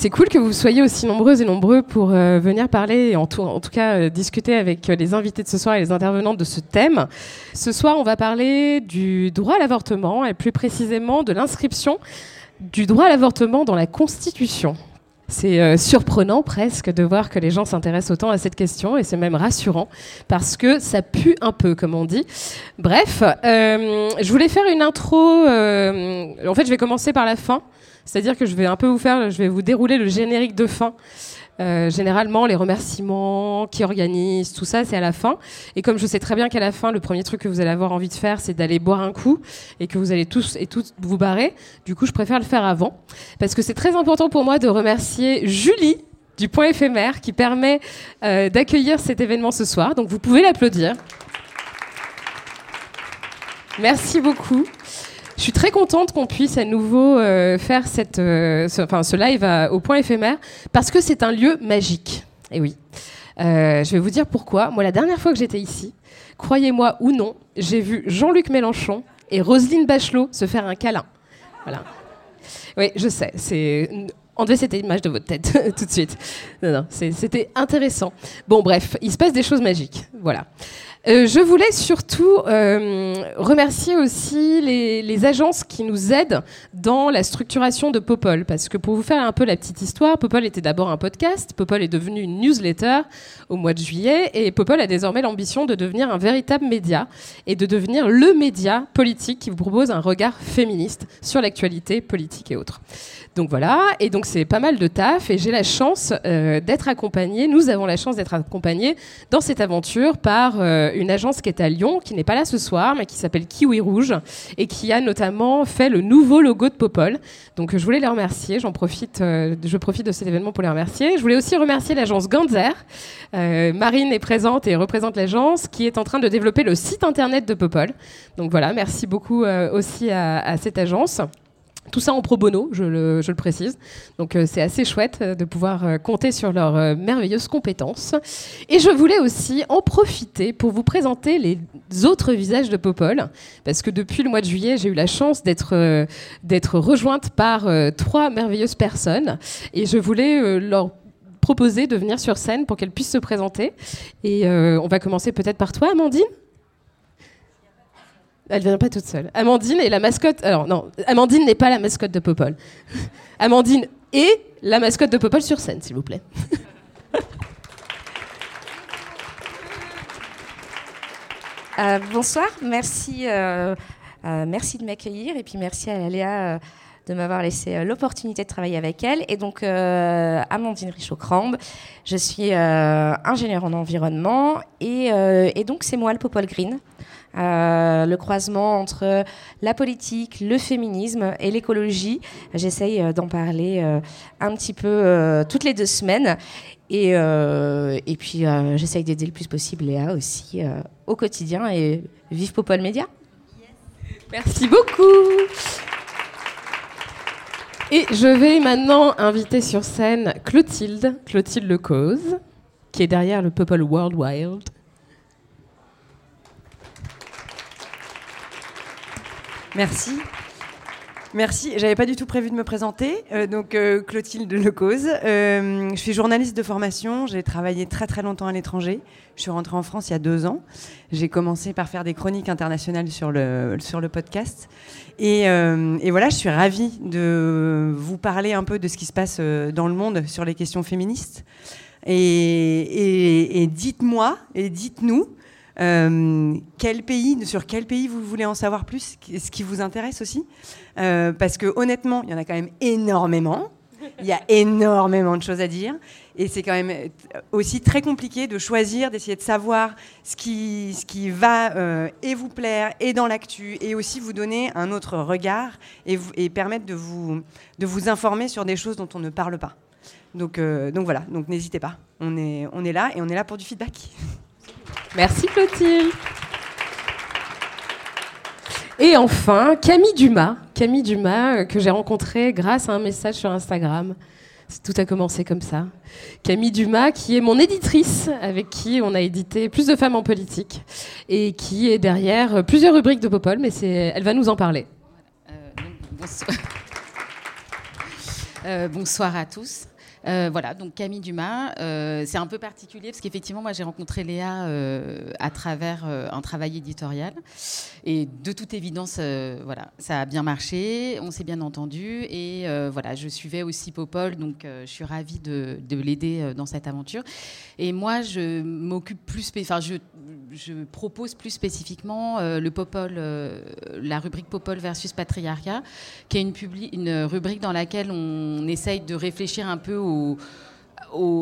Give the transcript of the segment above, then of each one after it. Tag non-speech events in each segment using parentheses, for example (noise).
C'est cool que vous soyez aussi nombreuses et nombreux pour euh, venir parler et en tout, cas euh, discuter avec euh, les invités de ce soir et les intervenantes de ce thème. Ce soir, on va parler du droit à l'avortement et plus précisément de l'inscription du droit à l'avortement dans la Constitution. C'est surprenant presque de voir que les gens s'intéressent autant à cette question et c'est même rassurant parce que ça pue un peu, comme on dit. Bref, je voulais faire une intro. en fait, je vais commencer par la fin. C'est-à-dire que je vais un peu vous faire, je vais vous dérouler le générique de fin. Euh, généralement, les remerciements, qui organisent, tout ça, c'est à la fin. Et comme je sais très bien qu'à la fin, le premier truc que vous allez avoir envie de faire, c'est d'aller boire un coup et que vous allez tous et toutes vous barrer, du coup, je préfère le faire avant. Parce que c'est très important pour moi de remercier Julie du Point éphémère qui permet euh, d'accueillir cet événement ce soir. Donc vous pouvez l'applaudir. Merci beaucoup. Je suis très contente qu'on puisse à nouveau euh, faire euh, ce, live au point éphémère parce que c'est un lieu magique. Et oui. Euh, je vais vous dire pourquoi. Moi, la dernière fois que j'étais ici, croyez-moi ou non, j'ai vu Jean-Luc Mélenchon et Roselyne Bachelot se faire un câlin. Voilà. Oui, je sais. C'est enlevez cette image de votre tête (laughs) tout de suite. Non, non, c'était intéressant. Bon, bref, il se passe des choses magiques. Voilà. Euh, je voulais surtout euh, remercier aussi les, les agences qui nous aident dans la structuration de Popol. Parce que pour vous faire un peu la petite histoire, Popol était d'abord un podcast. Popol est devenu une newsletter au mois de juillet. Et Popol a désormais l'ambition de devenir un véritable média et de devenir le média politique qui vous propose un regard féministe sur l'actualité politique et autres. Donc voilà, et donc c'est pas mal de taf, et j'ai la chance euh, d'être accompagnée, nous avons la chance d'être accompagnés dans cette aventure par euh, une agence qui est à Lyon, qui n'est pas là ce soir, mais qui s'appelle Kiwi Rouge, et qui a notamment fait le nouveau logo de Popol. Donc je voulais les remercier, j'en profite, euh, je profite de cet événement pour les remercier. Je voulais aussi remercier l'agence Ganzer. Marine est présente et représente l'agence, qui est en train de développer le site internet de Popol. Donc voilà, merci beaucoup aussi à cette agence. Tout ça en pro bono, je le, précise. Donc euh, c'est assez chouette euh, de pouvoir euh, compter sur leurs merveilleuses compétences. Et je voulais aussi en profiter pour vous présenter les autres visages de Popol, parce que depuis le mois de juillet, j'ai eu la chance d'être d'être rejointe par trois merveilleuses personnes, et je voulais leur proposer de venir sur scène pour qu'elles puissent se présenter. Et on va commencer peut-être par toi, Amandine. Elle vient pas toute seule. Amandine est la mascotte. Alors non, Amandine n'est pas la mascotte de Popol. (laughs) Amandine est la mascotte de Popol sur scène, s'il vous plaît. (laughs) Euh, bonsoir, merci, euh, euh, merci de m'accueillir et puis merci à Léa de m'avoir laissé l'opportunité de travailler avec elle. Et donc, Amandine Richaud-Crambe, je suis ingénieure en environnement et, et donc c'est moi le Popol Green. Euh, le croisement entre la politique, le féminisme et l'écologie. J'essaye euh, d'en parler euh, un petit peu euh, toutes les deux semaines. Et, et puis, j'essaye d'aider le plus possible Léa aussi au quotidien. Et vive Popol Média. Merci beaucoup. Et je vais maintenant inviter sur scène Clotilde, Clotilde Lecause, qui est derrière le Popol World Wild. Merci. Merci. J'avais pas du tout prévu de me présenter. Euh, donc euh, Clotilde Lecause. Euh, je suis journaliste de formation. J'ai travaillé très très longtemps à l'étranger. Je suis rentrée en France il y a deux ans. J'ai commencé par faire des chroniques internationales sur le sur le podcast. Et, euh, voilà, je suis ravie de vous parler un peu de ce qui se passe dans le monde sur les questions féministes. Et- et dites-moi et dites-nous euh, quel pays, sur quel pays vous voulez en savoir plus, ce qui vous intéresse aussi, Euh, parce que honnêtement, il y en a quand même énormément. Il y a énormément de choses à dire. Et c'est quand même aussi très compliqué de choisir, d'essayer de savoir ce qui, va euh, et vous plaire, et dans l'actu, et aussi vous donner un autre regard, et, permettre de vous, informer sur des choses dont on ne parle pas. Donc, euh, voilà, donc n'hésitez pas. On est là, et on est là pour du feedback. Merci Clotilde. Et enfin, Camille Dumas. Camille Dumas, euh, que j'ai rencontrée grâce à un message sur Instagram. Tout a commencé comme ça. Camille Dumas, qui est mon éditrice, avec qui on a édité Plus de femmes en politique, et qui est derrière plusieurs rubriques de Popol, mais elle va nous en parler. Euh. (laughs) Euh, bonsoir à tous. Euh, voilà, donc Camille Dumas, euh, c'est un peu particulier parce qu'effectivement, moi j'ai rencontré Léa euh, à travers un travail éditorial et de toute évidence, voilà, ça a bien marché, on s'est bien entendu et voilà, je suivais aussi Popol, donc je suis ravie de, de l'aider dans cette aventure. Et moi, je m'occupe plus, enfin je, je propose plus spécifiquement euh, le Popol, euh, la rubrique Popol versus patriarcat, qui est une, une rubrique dans laquelle on essaye de réfléchir un peu au,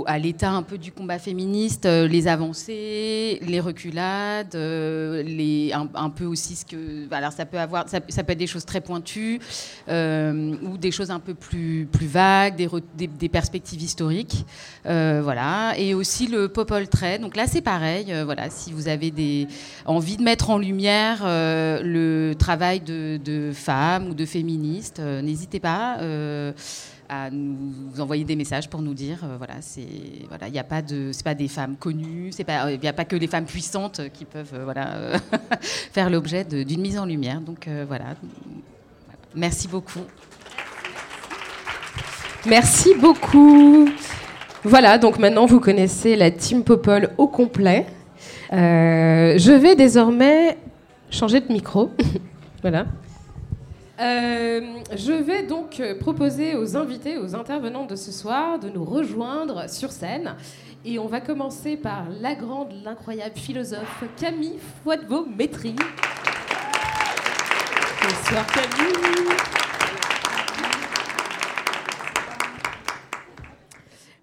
à l'état un peu du combat féministe, euh, les avancées, les reculades, euh, un, peu aussi ce que. Alors ça peut avoir, ça, peut être des choses très pointues euh, ou des choses un peu plus plus vagues, des, perspectives historiques, voilà. Et aussi le Popol Trait. Donc là c'est pareil, voilà. Si vous avez envie de mettre en lumière le travail de, femmes ou de féministes, n'hésitez pas. Euh, à nous envoyer des messages pour nous dire euh, voilà c'est voilà il n'y a pas de c'est pas des femmes connues c'est pas il n'y a pas que les femmes puissantes qui peuvent euh, voilà euh, (laughs) faire l'objet d'une mise en lumière donc euh, voilà merci beaucoup Merci beaucoup. Voilà, donc maintenant vous connaissez la Team Popol au complet. Euh, je vais désormais changer de micro. (laughs) voilà. Euh, je vais donc proposer aux invités, aux intervenants de ce soir, de nous rejoindre sur scène. Et on va commencer par la grande, l'incroyable philosophe Camille Fouadevaux-Métry. Bonsoir Camille.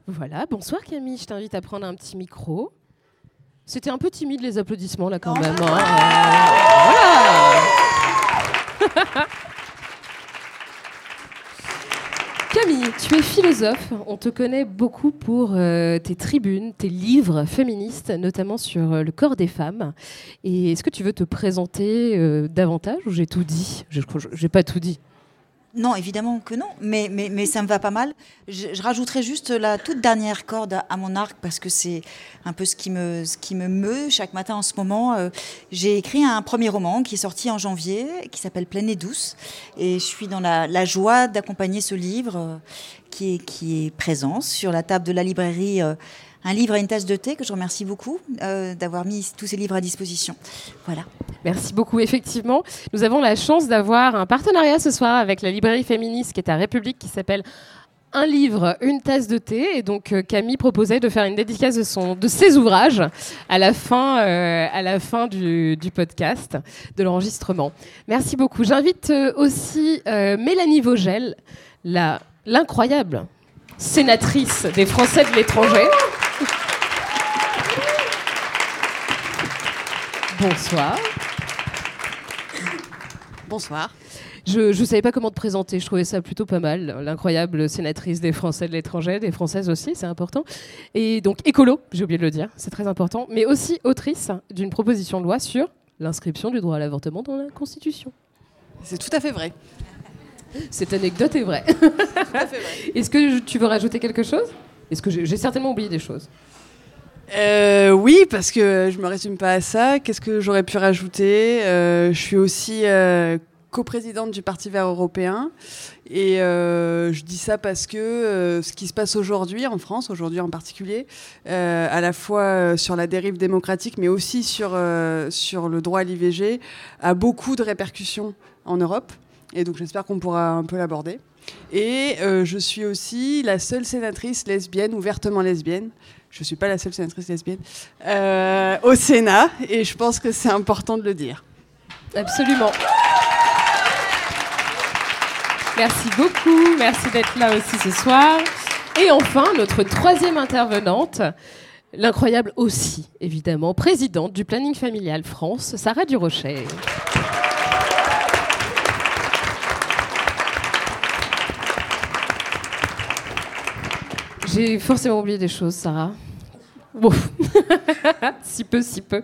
Voilà, bonsoir Camille, je t'invite à prendre un petit micro. C'était un peu timide les applaudissements là quand même. hein. Euh, (laughs) voilà. (laughs) Camille, tu es philosophe. On te connaît beaucoup pour euh, tes tribunes, tes livres féministes, notamment sur euh, le corps des femmes. Et est-ce que tu veux te présenter euh, davantage ou j'ai tout dit? Je n'ai pas tout dit. Non, évidemment que non, mais, mais, mais ça me va pas mal. Je, je rajouterai juste la toute dernière corde à, mon arc parce que c'est un peu ce qui me, ce qui me meut chaque matin en ce moment. Euh, J'ai écrit un premier roman qui est sorti en janvier, qui s'appelle Pleine et douce, et je suis dans la, la joie d'accompagner ce livre euh, qui, est, qui est présent sur la table de la librairie. euh, un livre à une tasse de thé que je remercie beaucoup euh, d'avoir mis tous ces livres à disposition. Voilà. Merci beaucoup. Effectivement, nous avons la chance d'avoir un partenariat ce soir avec la librairie féministe qui est à République qui s'appelle un livre, une tasse de thé. Et donc euh, Camille proposait de faire une dédicace de, son, de ses ouvrages à la fin, euh, à la fin du, du podcast, de l'enregistrement. Merci beaucoup. J'invite aussi Mélanie Vogel, l'incroyable sénatrice des Français de l'étranger. Bonsoir. Bonsoir. Je ne savais pas comment te présenter, je trouvais ça plutôt pas mal. L'incroyable sénatrice des Français de l'étranger, des Françaises aussi, c'est important. Et donc écolo, j'ai oublié de le dire, c'est très important, mais aussi autrice d'une proposition de loi sur l'inscription du droit à l'avortement dans la Constitution. C'est tout à fait vrai. Cette anecdote est vraie. Est-ce que tu veux rajouter quelque chose? Est-ce que j'ai certainement oublié des choses Euh, oui, parce que je me résume pas à ça. Qu'est-ce que j'aurais pu rajouter? Euh, Je suis aussi euh, coprésidente du Parti vert européen. Et je dis ça parce que ce qui se passe aujourd'hui en France, aujourd'hui en particulier, à la fois sur la dérive démocratique, mais aussi sur, sur le droit à l'IVG, a beaucoup de répercussions en Europe. Et donc j'espère qu'on pourra un peu l'aborder. Et je suis aussi la seule sénatrice lesbienne, ouvertement lesbienne. Je ne suis pas la seule sénatrice lesbienne euh, au Sénat. Et je pense que c'est important de le dire. Absolument. Merci beaucoup. Merci d'être là aussi ce soir. Et enfin, notre troisième intervenante, l'incroyable aussi, évidemment, présidente du planning familial France, Sarah Durocher. J'ai forcément oublié des choses, Sarah. Bon, (laughs) si peu, si peu.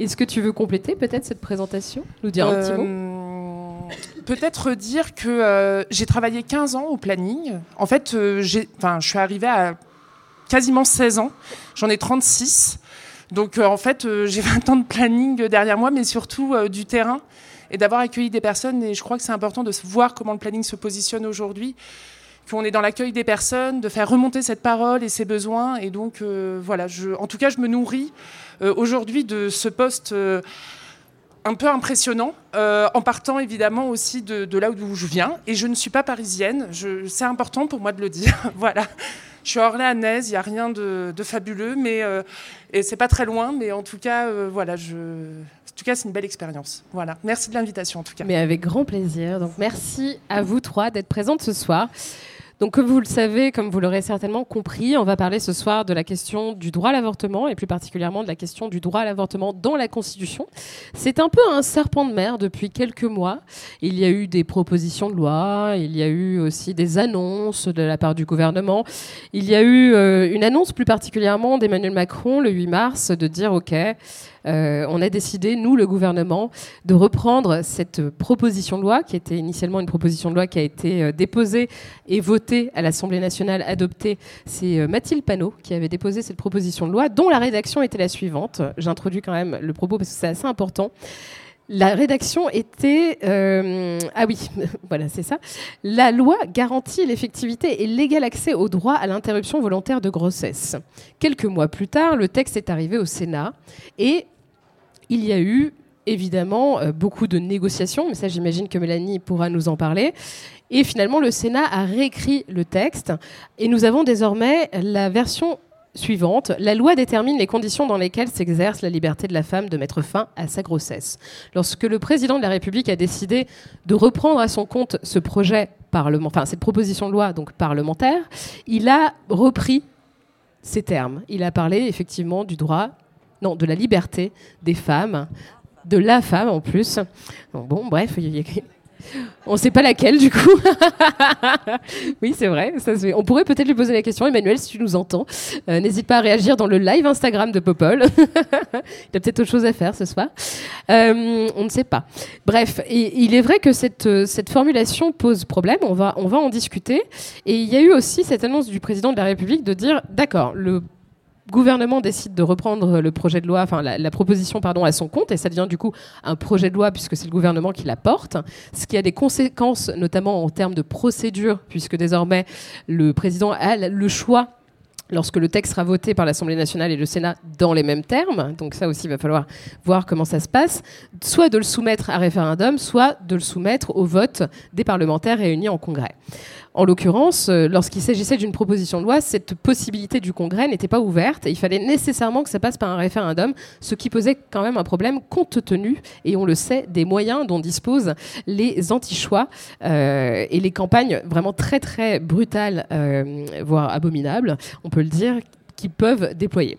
Est-ce que tu veux compléter peut-être cette présentation? Nous dire un petit mot? Euh, Peut-être dire que euh, j'ai travaillé 15 ans au planning. En fait, euh, je suis arrivée à quasiment 16 ans. J'en ai 36. Donc, en fait, j'ai (laughs) 20 ans de planning derrière moi, mais surtout du terrain et d'avoir accueilli des personnes. Et je crois que c'est important de voir comment le planning se positionne aujourd'hui, qu'on est dans l'accueil des personnes, de faire remonter cette parole et ses besoins. Et donc, euh, voilà, en tout cas, je me nourris euh, aujourd'hui de ce poste. euh, un peu impressionnant, en partant évidemment aussi de, là où je viens. Et je ne suis pas parisienne, c'est important pour moi de le dire. (laughs) voilà. Je suis orléanaise, il n'y a rien de, fabuleux, mais et c'est pas très loin, mais en tout cas, voilà, en tout cas, c'est une belle expérience. Voilà. Merci de l'invitation en tout cas. Mais avec grand plaisir. Donc merci à vous trois d'être présentes ce soir. Donc comme vous le savez, comme vous l'aurez certainement compris, on va parler ce soir de la question du droit à l'avortement et plus particulièrement de la question du droit à l'avortement dans la Constitution. C'est un peu un serpent de mer depuis quelques mois. Il y a eu des propositions de loi, il y a eu aussi des annonces de la part du gouvernement. Il y a eu euh, une annonce plus particulièrement d'Emmanuel Macron le 8 mars de dire OK, euh, on a décidé, nous, le gouvernement, de reprendre cette proposition de loi, qui était initialement une proposition de loi qui a été euh, déposée et votée à l'Assemblée nationale, adoptée. C'est euh, Mathilde Panot qui avait déposé cette proposition de loi, dont la rédaction était la suivante. J'introduis quand même le propos parce que c'est assez important. La rédaction était... ah oui, (laughs) voilà, c'est ça. La loi garantit l'effectivité et l'égal accès au droit à l'interruption volontaire de grossesse. Quelques mois plus tard, le texte est arrivé au Sénat et il y a eu évidemment euh, beaucoup de négociations, mais ça j'imagine que Mélanie pourra nous en parler. Et finalement, le Sénat a réécrit le texte et nous avons désormais la version suivante. La loi détermine les conditions dans lesquelles s'exerce la liberté de la femme de mettre fin à sa grossesse. Lorsque le président de la République a décidé de reprendre à son compte ce projet enfin cette proposition de loi donc parlementaire, il a repris ces termes. Il a parlé effectivement du droit, de la liberté des femmes, de la femme en plus. Bon, bref, (laughs) on ne sait pas laquelle du coup. (laughs) oui, c'est vrai. On pourrait peut-être lui poser la question, Emmanuel, si tu nous entends. Euh, N'hésite pas à réagir dans le live Instagram de Popol. (laughs) il a peut-être autre chose à faire ce soir. Euh, on ne sait pas. Bref, il est vrai que cette, euh, formulation pose problème. On on va en discuter. Et il y a eu aussi cette annonce du président de la République de dire, d'accord, le gouvernement décide de reprendre le projet de loi, enfin la, proposition pardon, à son compte, et ça devient du coup un projet de loi puisque c'est le gouvernement qui la porte, ce qui a des conséquences notamment en termes de procédure, puisque désormais le président a le choix lorsque le texte sera voté par l'Assemblée nationale et le Sénat dans les mêmes termes, donc ça aussi va falloir voir comment ça se passe, soit de le soumettre à référendum, soit de le soumettre au vote des parlementaires réunis en congrès. En l'occurrence, euh, lorsqu'il s'agissait d'une proposition de loi, cette possibilité du Congrès n'était pas ouverte il fallait nécessairement que ça passe par un référendum, ce qui posait quand même un problème compte tenu, et on le sait, des moyens dont disposent les anti-choix euh, et les campagnes vraiment très très brutales, euh, voire abominables, on peut le dire, qui peuvent déployer.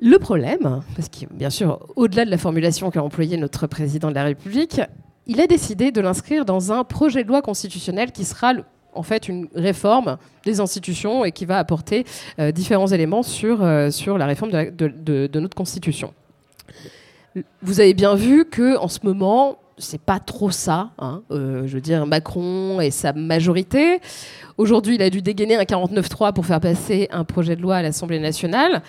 Le problème, parce que bien sûr, au-delà de la formulation qu'a employée notre président de la République, il a décidé de l'inscrire dans un projet de loi constitutionnel qui sera en fait une réforme des institutions et qui va apporter euh, différents éléments sur, euh, la réforme de notre constitution. Vous avez bien vu que en ce moment, c'est pas trop ça. hein. Euh, je veux dire, Macron et sa majorité. Aujourd'hui, il a dû dégainer un 49-3 pour faire passer un projet de loi à l'Assemblée nationale.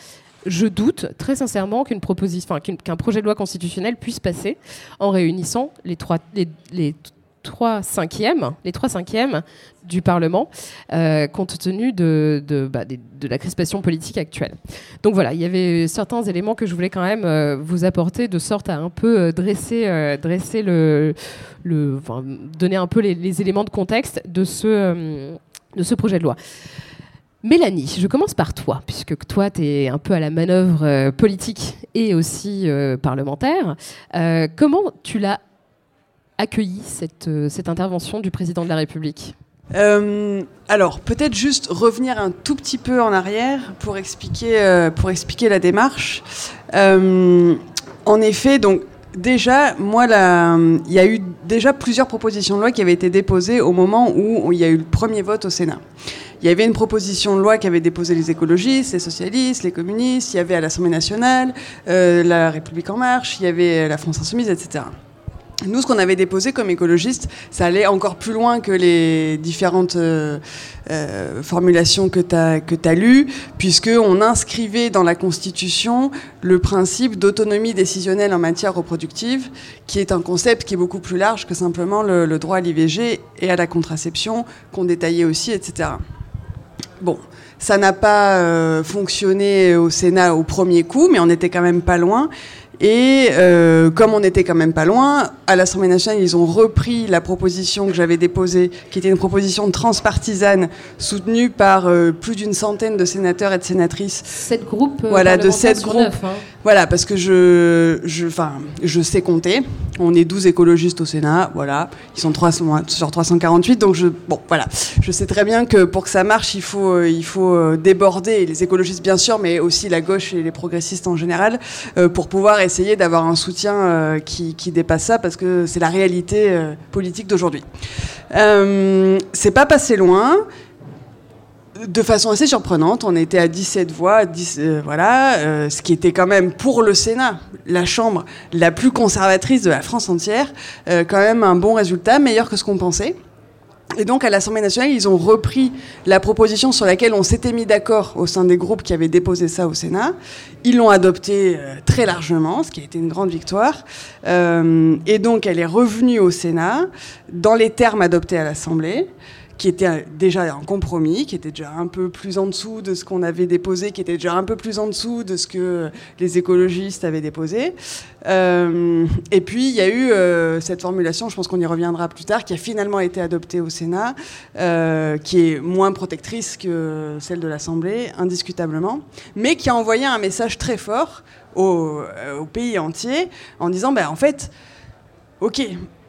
Je doute très sincèrement qu'une proposition, qu'un projet de loi constitutionnel puisse passer en réunissant les trois, les, trois cinquièmes, les trois cinquièmes du Parlement, euh, compte tenu bah, de la crispation politique actuelle. Donc voilà, il y avait certains éléments que je voulais quand même euh, vous apporter de sorte à un peu euh, dresser, dresser le, donner un peu les, éléments de contexte de ce projet de loi. Mélanie, je commence par toi, puisque toi, tu es un peu à la manœuvre euh, politique et aussi euh, parlementaire. Euh, comment tu l'as accueilli cette, intervention du président de la République? Alors, peut-être juste revenir un tout petit peu en arrière pour expliquer, pour expliquer la démarche. En effet, donc déjà, moi, il y a eu déjà plusieurs propositions de loi qui avaient été déposées au moment où il y a eu le premier vote au Sénat. Il y avait une proposition de loi qu'avaient déposée les écologistes, les socialistes, les communistes, il y avait à l'Assemblée nationale euh, la République en marche, il y avait la France insoumise, etc. Nous, ce qu'on avait déposé comme écologistes, ça allait encore plus loin que les différentes euh, euh, formulations que tu as, que as lues, puisqu'on inscrivait dans la Constitution le principe d'autonomie décisionnelle en matière reproductive, qui est un concept qui est beaucoup plus large que simplement le, le droit à l'IVG et à la contraception, qu'on détaillait aussi, etc. Bon, ça n'a pas euh, fonctionné au Sénat au premier coup, mais on était quand même pas loin. Et euh, comme on était quand même pas loin, à l'Assemblée nationale, ils ont repris la proposition que j'avais déposée, qui était une proposition transpartisane, soutenue par euh, plus d'une centaine de sénateurs et de sénatrices. Sept groupes euh, Voilà, de sept groupes. hein. Voilà, parce que je, je, enfin, je sais compter. On est 12 écologistes au Sénat, voilà. Ils sont 300, sur 348, donc je, bon, voilà. Je sais très bien que pour que ça marche, il faut, euh, il faut euh, déborder les écologistes bien sûr, mais aussi la gauche et les progressistes en général, euh, pour pouvoir essayer d'avoir un soutien euh, qui, dépasse ça, parce que c'est la réalité euh, politique d'aujourd'hui. Euh, c'est pas passé loin de façon assez surprenante, on était à 17 voix, 10, voilà, ce qui était quand même pour le Sénat, la chambre la plus conservatrice de la France entière, quand même un bon résultat, meilleur que ce qu'on pensait. Et donc à l'Assemblée nationale, ils ont repris la proposition sur laquelle on s'était mis d'accord au sein des groupes qui avaient déposé ça au Sénat. Ils l'ont adoptée euh, très largement, ce qui a été une grande victoire. Euh, et donc elle est revenue au Sénat dans les termes adoptés à l'Assemblée qui était déjà un compromis, qui était déjà un peu plus en dessous de ce qu'on avait déposé, qui était déjà un peu plus en dessous de ce que les écologistes avaient déposé. Euh, et puis il y a eu euh, cette formulation, je pense qu'on y reviendra plus tard, qui a finalement été adoptée au Sénat, euh, qui est moins protectrice que celle de l'Assemblée, indiscutablement, mais qui a envoyé un message très fort au, au pays entier en disant, ben, en fait, ok,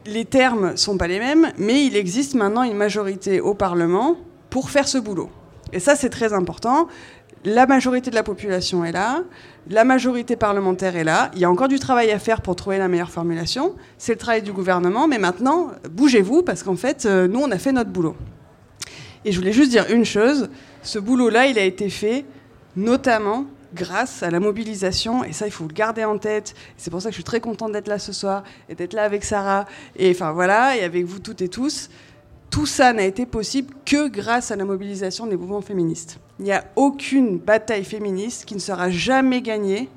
les termes sont pas les mêmes, mais il existe maintenant une majorité au Parlement pour faire ce boulot. Et ça, c'est très important. La majorité de la population est là, la majorité parlementaire est là. Il y a encore du travail à faire pour trouver la meilleure formulation. C'est le travail du gouvernement, mais maintenant, bougez-vous, parce qu'en fait, euh, nous, on a fait notre boulot. Et je voulais juste dire une chose, ce boulot-là, il a été fait notamment grâce à la mobilisation, et ça il faut le garder en tête, c'est pour ça que je suis très contente d'être là ce soir, et d'être là avec Sarah, et enfin voilà, et avec vous toutes et tous, tout ça n'a été possible que grâce à la mobilisation des mouvements féministes. Il n'y a aucune bataille féministe qui ne sera jamais gagnée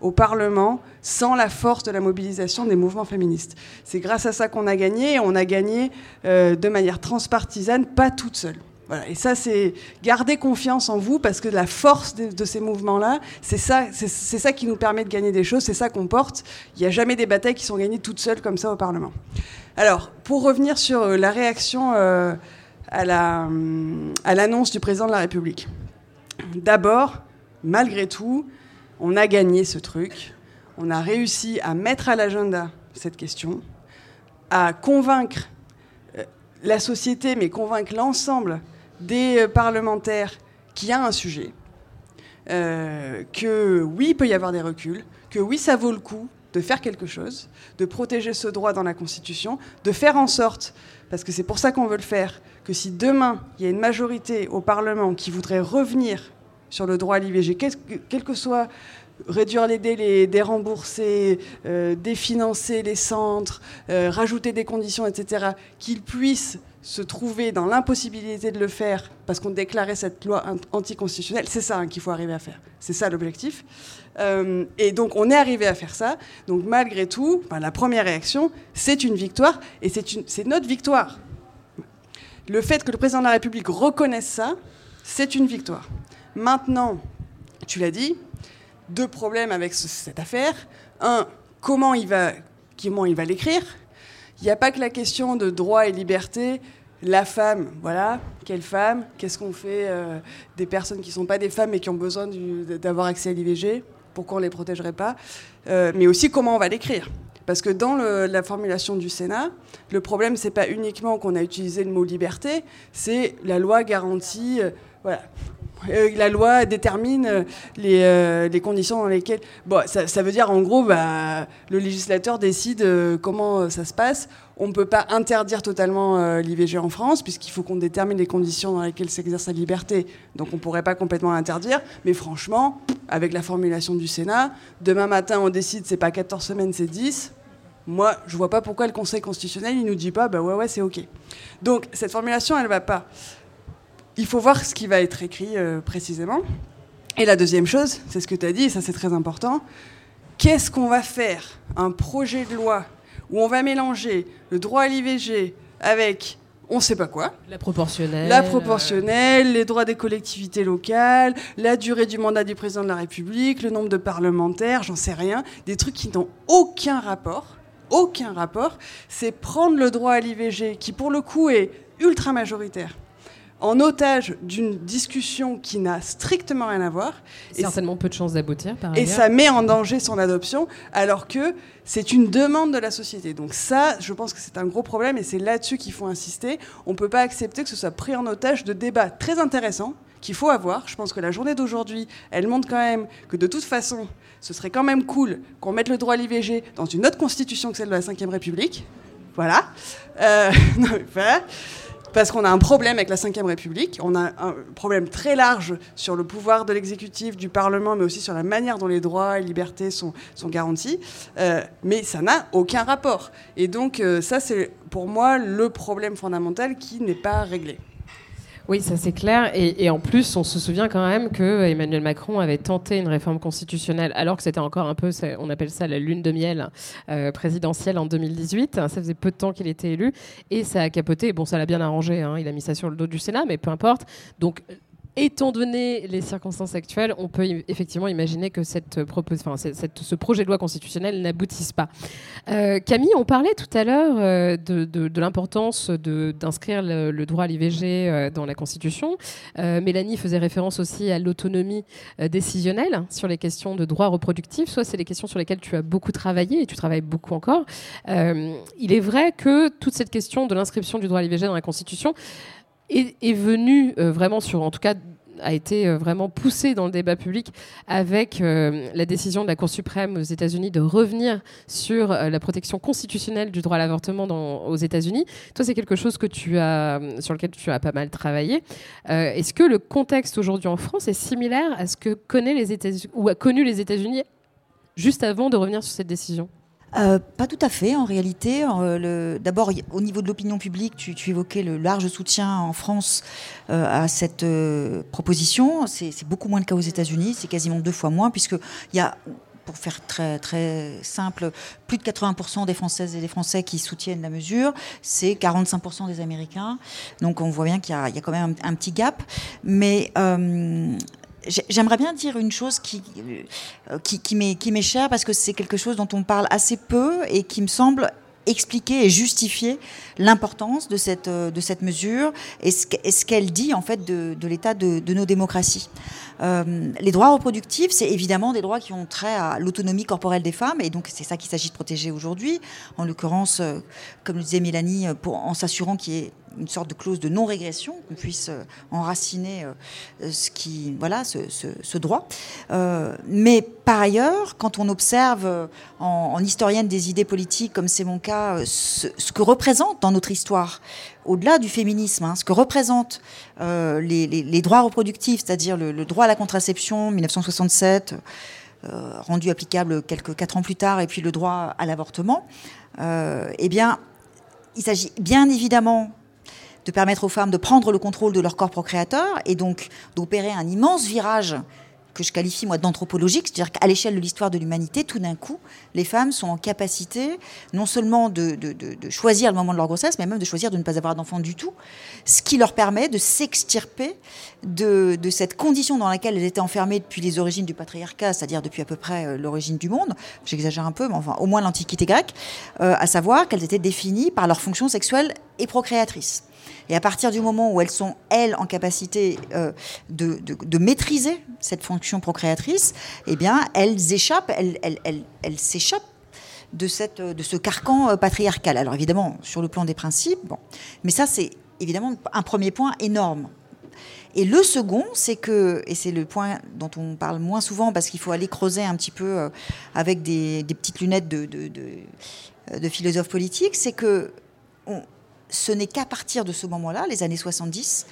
au Parlement sans la force de la mobilisation des mouvements féministes. C'est grâce à ça qu'on a gagné, et on a gagné euh, de manière transpartisane, pas toute seule. Et ça, c'est garder confiance en vous parce que la force de, ces mouvements-là, c'est ça, c'est c'est ça qui nous permet de gagner des choses, c'est ça qu'on porte. Il n'y a jamais des batailles qui sont gagnées toutes seules comme ça au Parlement. Alors, pour revenir sur euh, la réaction euh, hum, à l'annonce du président de la République. D'abord, malgré tout, on a gagné ce truc. On a réussi à mettre à l'agenda cette question, à convaincre euh, la société, mais convaincre l'ensemble des euh, parlementaires qu'il y a un sujet, euh, que oui, il peut y avoir des reculs, que oui, ça vaut le coup de faire quelque chose, de protéger ce droit dans la Constitution, de faire en sorte, parce que c'est pour ça qu'on veut le faire, que si demain il y a une majorité au Parlement qui voudrait revenir sur le droit à l'IVG, quel, quel que soit réduire les délais, dérembourser, euh, définancer les centres, euh, rajouter des conditions, etc., qu'ils puissent se trouver dans l'impossibilité de le faire parce qu'on déclarait cette loi an- anticonstitutionnelle, c'est ça hein, qu'il faut arriver à faire. C'est ça l'objectif. Euh, et donc on est arrivé à faire ça. Donc malgré tout, ben, la première réaction, c'est une victoire et c'est notre victoire. Le fait que le président de la République reconnaisse ça, c'est une victoire. Maintenant, tu l'as dit, deux problèmes avec ce- cette affaire. Un, comment il va, comment il va l'écrire? Il n'y a pas que la question de droit et liberté. La femme, voilà, quelle femme? Qu'est-ce qu'on fait euh, des personnes qui ne sont pas des femmes et qui ont besoin d'avoir accès à l'IVG Pourquoi on ne les protégerait pas? Euh, Mais aussi comment on va l'écrire? Parce que dans la formulation du Sénat, le problème, c'est pas uniquement qu'on a utilisé le mot liberté, c'est la loi garantit. euh, voilà. Euh, la loi détermine euh, les, euh, les conditions dans lesquelles. Bon, ça, veut dire en gros, bah, le législateur décide comment ça se passe. On ne peut pas interdire totalement l'IVG en France, puisqu'il faut qu'on détermine les conditions dans lesquelles s'exerce la liberté. Donc on ne pourrait pas complètement l'interdire. Mais franchement, avec la formulation du Sénat, demain matin, on décide c'est pas 14 semaines, c'est 10. Moi, je vois pas pourquoi le Conseil constitutionnel, il nous dit pas, bah ouais, ouais, c'est OK. Donc cette formulation, elle va pas. Il faut voir ce qui va être écrit euh, précisément. Et la deuxième chose, c'est ce que tu as dit, et ça c'est très important. Qu'est-ce qu'on va faire Un projet de loi où on va mélanger le droit à l'IVG avec on sait pas quoi. La proportionnelle. La proportionnelle, les droits des collectivités locales, la durée du mandat du président de la République, le nombre de parlementaires, j'en sais rien. Des trucs qui n'ont aucun rapport. Aucun rapport. C'est prendre le droit à l'IVG, qui pour le coup est ultra majoritaire, en otage d'une discussion qui n'a strictement rien à voir. Et Certainement peu de chances d'aboutir, par et ça met en danger son adoption, alors que c'est une demande de la société. Donc ça, je pense que c'est un gros problème, et c'est là-dessus qu'il faut insister. On ne peut pas accepter que ce soit pris en otage de débats très intéressants qu'il faut avoir. Je pense que la journée d'aujourd'hui, elle montre quand même que de toute façon, ce serait quand même cool qu'on mette le droit à l'IVG dans une autre constitution que celle de la Ve République. Voilà. Euh, (laughs) non, mais voilà. Parce qu'on a un problème avec la Ve République, on a un problème très large sur le pouvoir de l'exécutif, du Parlement, mais aussi sur la manière dont les droits et libertés sont, sont garantis. Euh, mais ça n'a aucun rapport. Et donc euh, ça, c'est pour moi le problème fondamental qui n'est pas réglé. Oui, ça c'est clair. Et, en plus, on se souvient quand même que Emmanuel Macron avait tenté une réforme constitutionnelle, alors que c'était encore un peu, on appelle ça la lune de miel euh, présidentielle en 2018. Ça faisait peu de temps qu'il était élu et ça a capoté. Bon, ça l'a bien arrangé. hein. Il a mis ça sur le dos du Sénat, mais peu importe. Donc Étant donné les circonstances actuelles, on peut effectivement imaginer que cette- ce projet de loi constitutionnel n'aboutisse pas. Euh, Camille, on parlait tout à l'heure euh, de, l'importance d'inscrire le, droit à l'IVG euh, dans la Constitution. Euh, Mélanie faisait référence aussi à l'autonomie euh, décisionnelle hein, sur les questions de droits reproductifs. Soit c'est les questions sur lesquelles tu as beaucoup travaillé et tu travailles beaucoup encore. Euh, il est vrai que toute cette question de l'inscription du droit à l'IVG dans la Constitution est, est venue euh, vraiment sur, en tout cas, a été euh, vraiment poussée dans le débat public avec euh, la décision de la Cour suprême aux États-Unis de revenir sur la protection constitutionnelle du droit à l'avortement aux États-Unis. Toi, c'est quelque chose que tu as, sur lequel tu as pas mal travaillé. Est-ce que le contexte aujourd'hui en France est similaire à ce que connaît les États-Unis ou a connu les États-Unis juste avant de revenir sur cette décision? Euh, pas tout à fait, en réalité. Euh, D'abord, au niveau de l'opinion publique, tu, évoquais le large soutien en France euh, à cette proposition. C'est beaucoup moins le cas aux États-Unis, c'est quasiment deux fois moins, puisqu'il y a, pour faire très, très simple, plus de 80% des Françaises et des Français qui soutiennent la mesure, c'est 45% des Américains. Donc on voit bien qu'il y, a- quand même un, un petit gap. Mais. euh, J'aimerais bien dire une chose qui, euh, qui, qui m'est chère parce que c'est quelque chose dont on parle assez peu et qui me semble expliquer et justifier l'importance de cette, euh, de cette mesure et ce qu'elle dit en fait de, de l'état de, de nos démocraties. Euh, les droits reproductifs, c'est évidemment des droits qui ont trait à l'autonomie corporelle des femmes, et donc c'est ça qu'il s'agit de protéger aujourd'hui. En l'occurrence, comme le disait Mélanie, en s'assurant qu'il y ait une sorte de clause de non-régression, qu'on puisse euh, enraciner euh, ce, qui, voilà, ce, ce- droit. Euh, mais par ailleurs, quand on observe en, en historienne des idées politiques, comme c'est mon cas, ce, que représente dans notre histoire, au-delà du féminisme, hein, ce que représentent les, les- droits reproductifs, c'est-à-dire le, droit à la contraception, 1967, euh, rendu applicable quelques quatre ans plus tard, et puis le droit à l'avortement, euh, eh bien, il s'agit bien évidemment de permettre aux femmes de prendre le contrôle de leur corps procréateur et donc d'opérer un immense virage que je qualifie moi d'anthropologique, c'est-à-dire qu'à l'échelle de l'histoire de l'humanité, tout d'un coup, les femmes sont en capacité non seulement de, choisir le moment de leur grossesse, mais même de choisir de ne pas avoir d'enfant du tout, ce qui leur permet de s'extirper de, de cette condition dans laquelle elles étaient enfermées depuis les origines du patriarcat, c'est-à-dire depuis à peu près euh, l'origine du monde, j'exagère un peu, mais enfin au moins l'Antiquité grecque, euh, à savoir qu'elles étaient définies par leur fonction sexuelle et procréatrice. Et à partir du moment où elles sont, elles, en capacité euh, de, de- maîtriser cette fonction procréatrice, eh bien, elles échappent, elles, elles- elles- elles s'échappent de, cette, de ce carcan euh, patriarcal. Alors évidemment, sur le plan des principes, bon. mais ça c'est évidemment un premier point énorme. Et le second, c'est que, et c'est le point dont on parle moins souvent parce qu'il faut aller creuser un petit peu euh, avec des, petites lunettes de, de, de, de philosophe politique, c'est que ce n'est qu'à partir de ce moment-là, les années 70,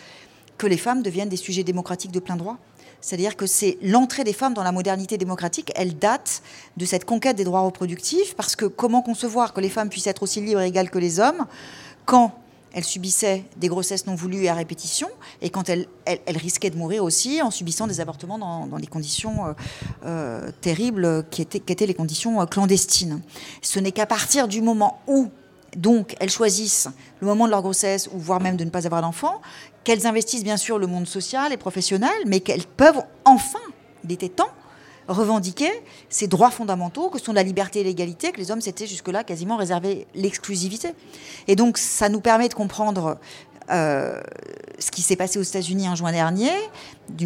que les femmes deviennent des sujets démocratiques de plein droit. C'est-à-dire que c'est l'entrée des femmes dans la modernité démocratique, elle date de cette conquête des droits reproductifs, parce que comment concevoir que les femmes puissent être aussi libres et égales que les hommes quand elles subissaient des grossesses non voulues et à répétition, et quand elles, risquaient de mourir aussi en subissant des avortements dans, dans des conditions euh, euh, terribles qui étaient, qui étaient les conditions euh, clandestines. Ce n'est qu'à partir du moment où donc elles choisissent le moment de leur grossesse ou voire même de ne pas avoir d'enfant, qu'elles investissent bien sûr le monde social et professionnel, mais qu'elles peuvent enfin, il était temps, revendiquer ces droits fondamentaux que sont la liberté et l'égalité, que les hommes s'étaient jusque-là quasiment réservé l'exclusivité. Et donc ça nous permet de comprendre euh, ce qui s'est passé aux États-Unis en juin dernier,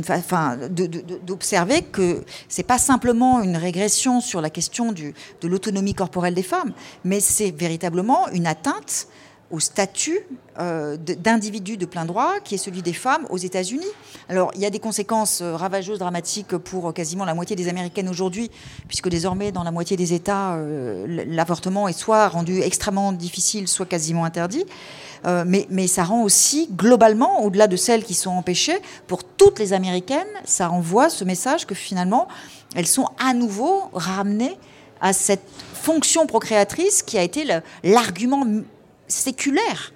enfin, de- de- d'observer que c'est pas simplement une régression sur la question de l'autonomie corporelle des femmes, mais c'est véritablement une atteinte au statut euh, d'individu de plein droit qui est celui des femmes aux États-Unis. Alors, il y a des conséquences euh, ravageuses, dramatiques pour euh, quasiment la moitié des Américaines aujourd'hui, puisque désormais, dans la moitié des États, l'avortement est soit rendu extrêmement difficile, soit quasiment interdit. Mais, mais ça rend aussi, globalement, au-delà de celles qui sont empêchées, pour toutes les Américaines, ça renvoie ce message que finalement, elles sont à nouveau ramenées à cette fonction procréatrice qui a été l'argument séculaire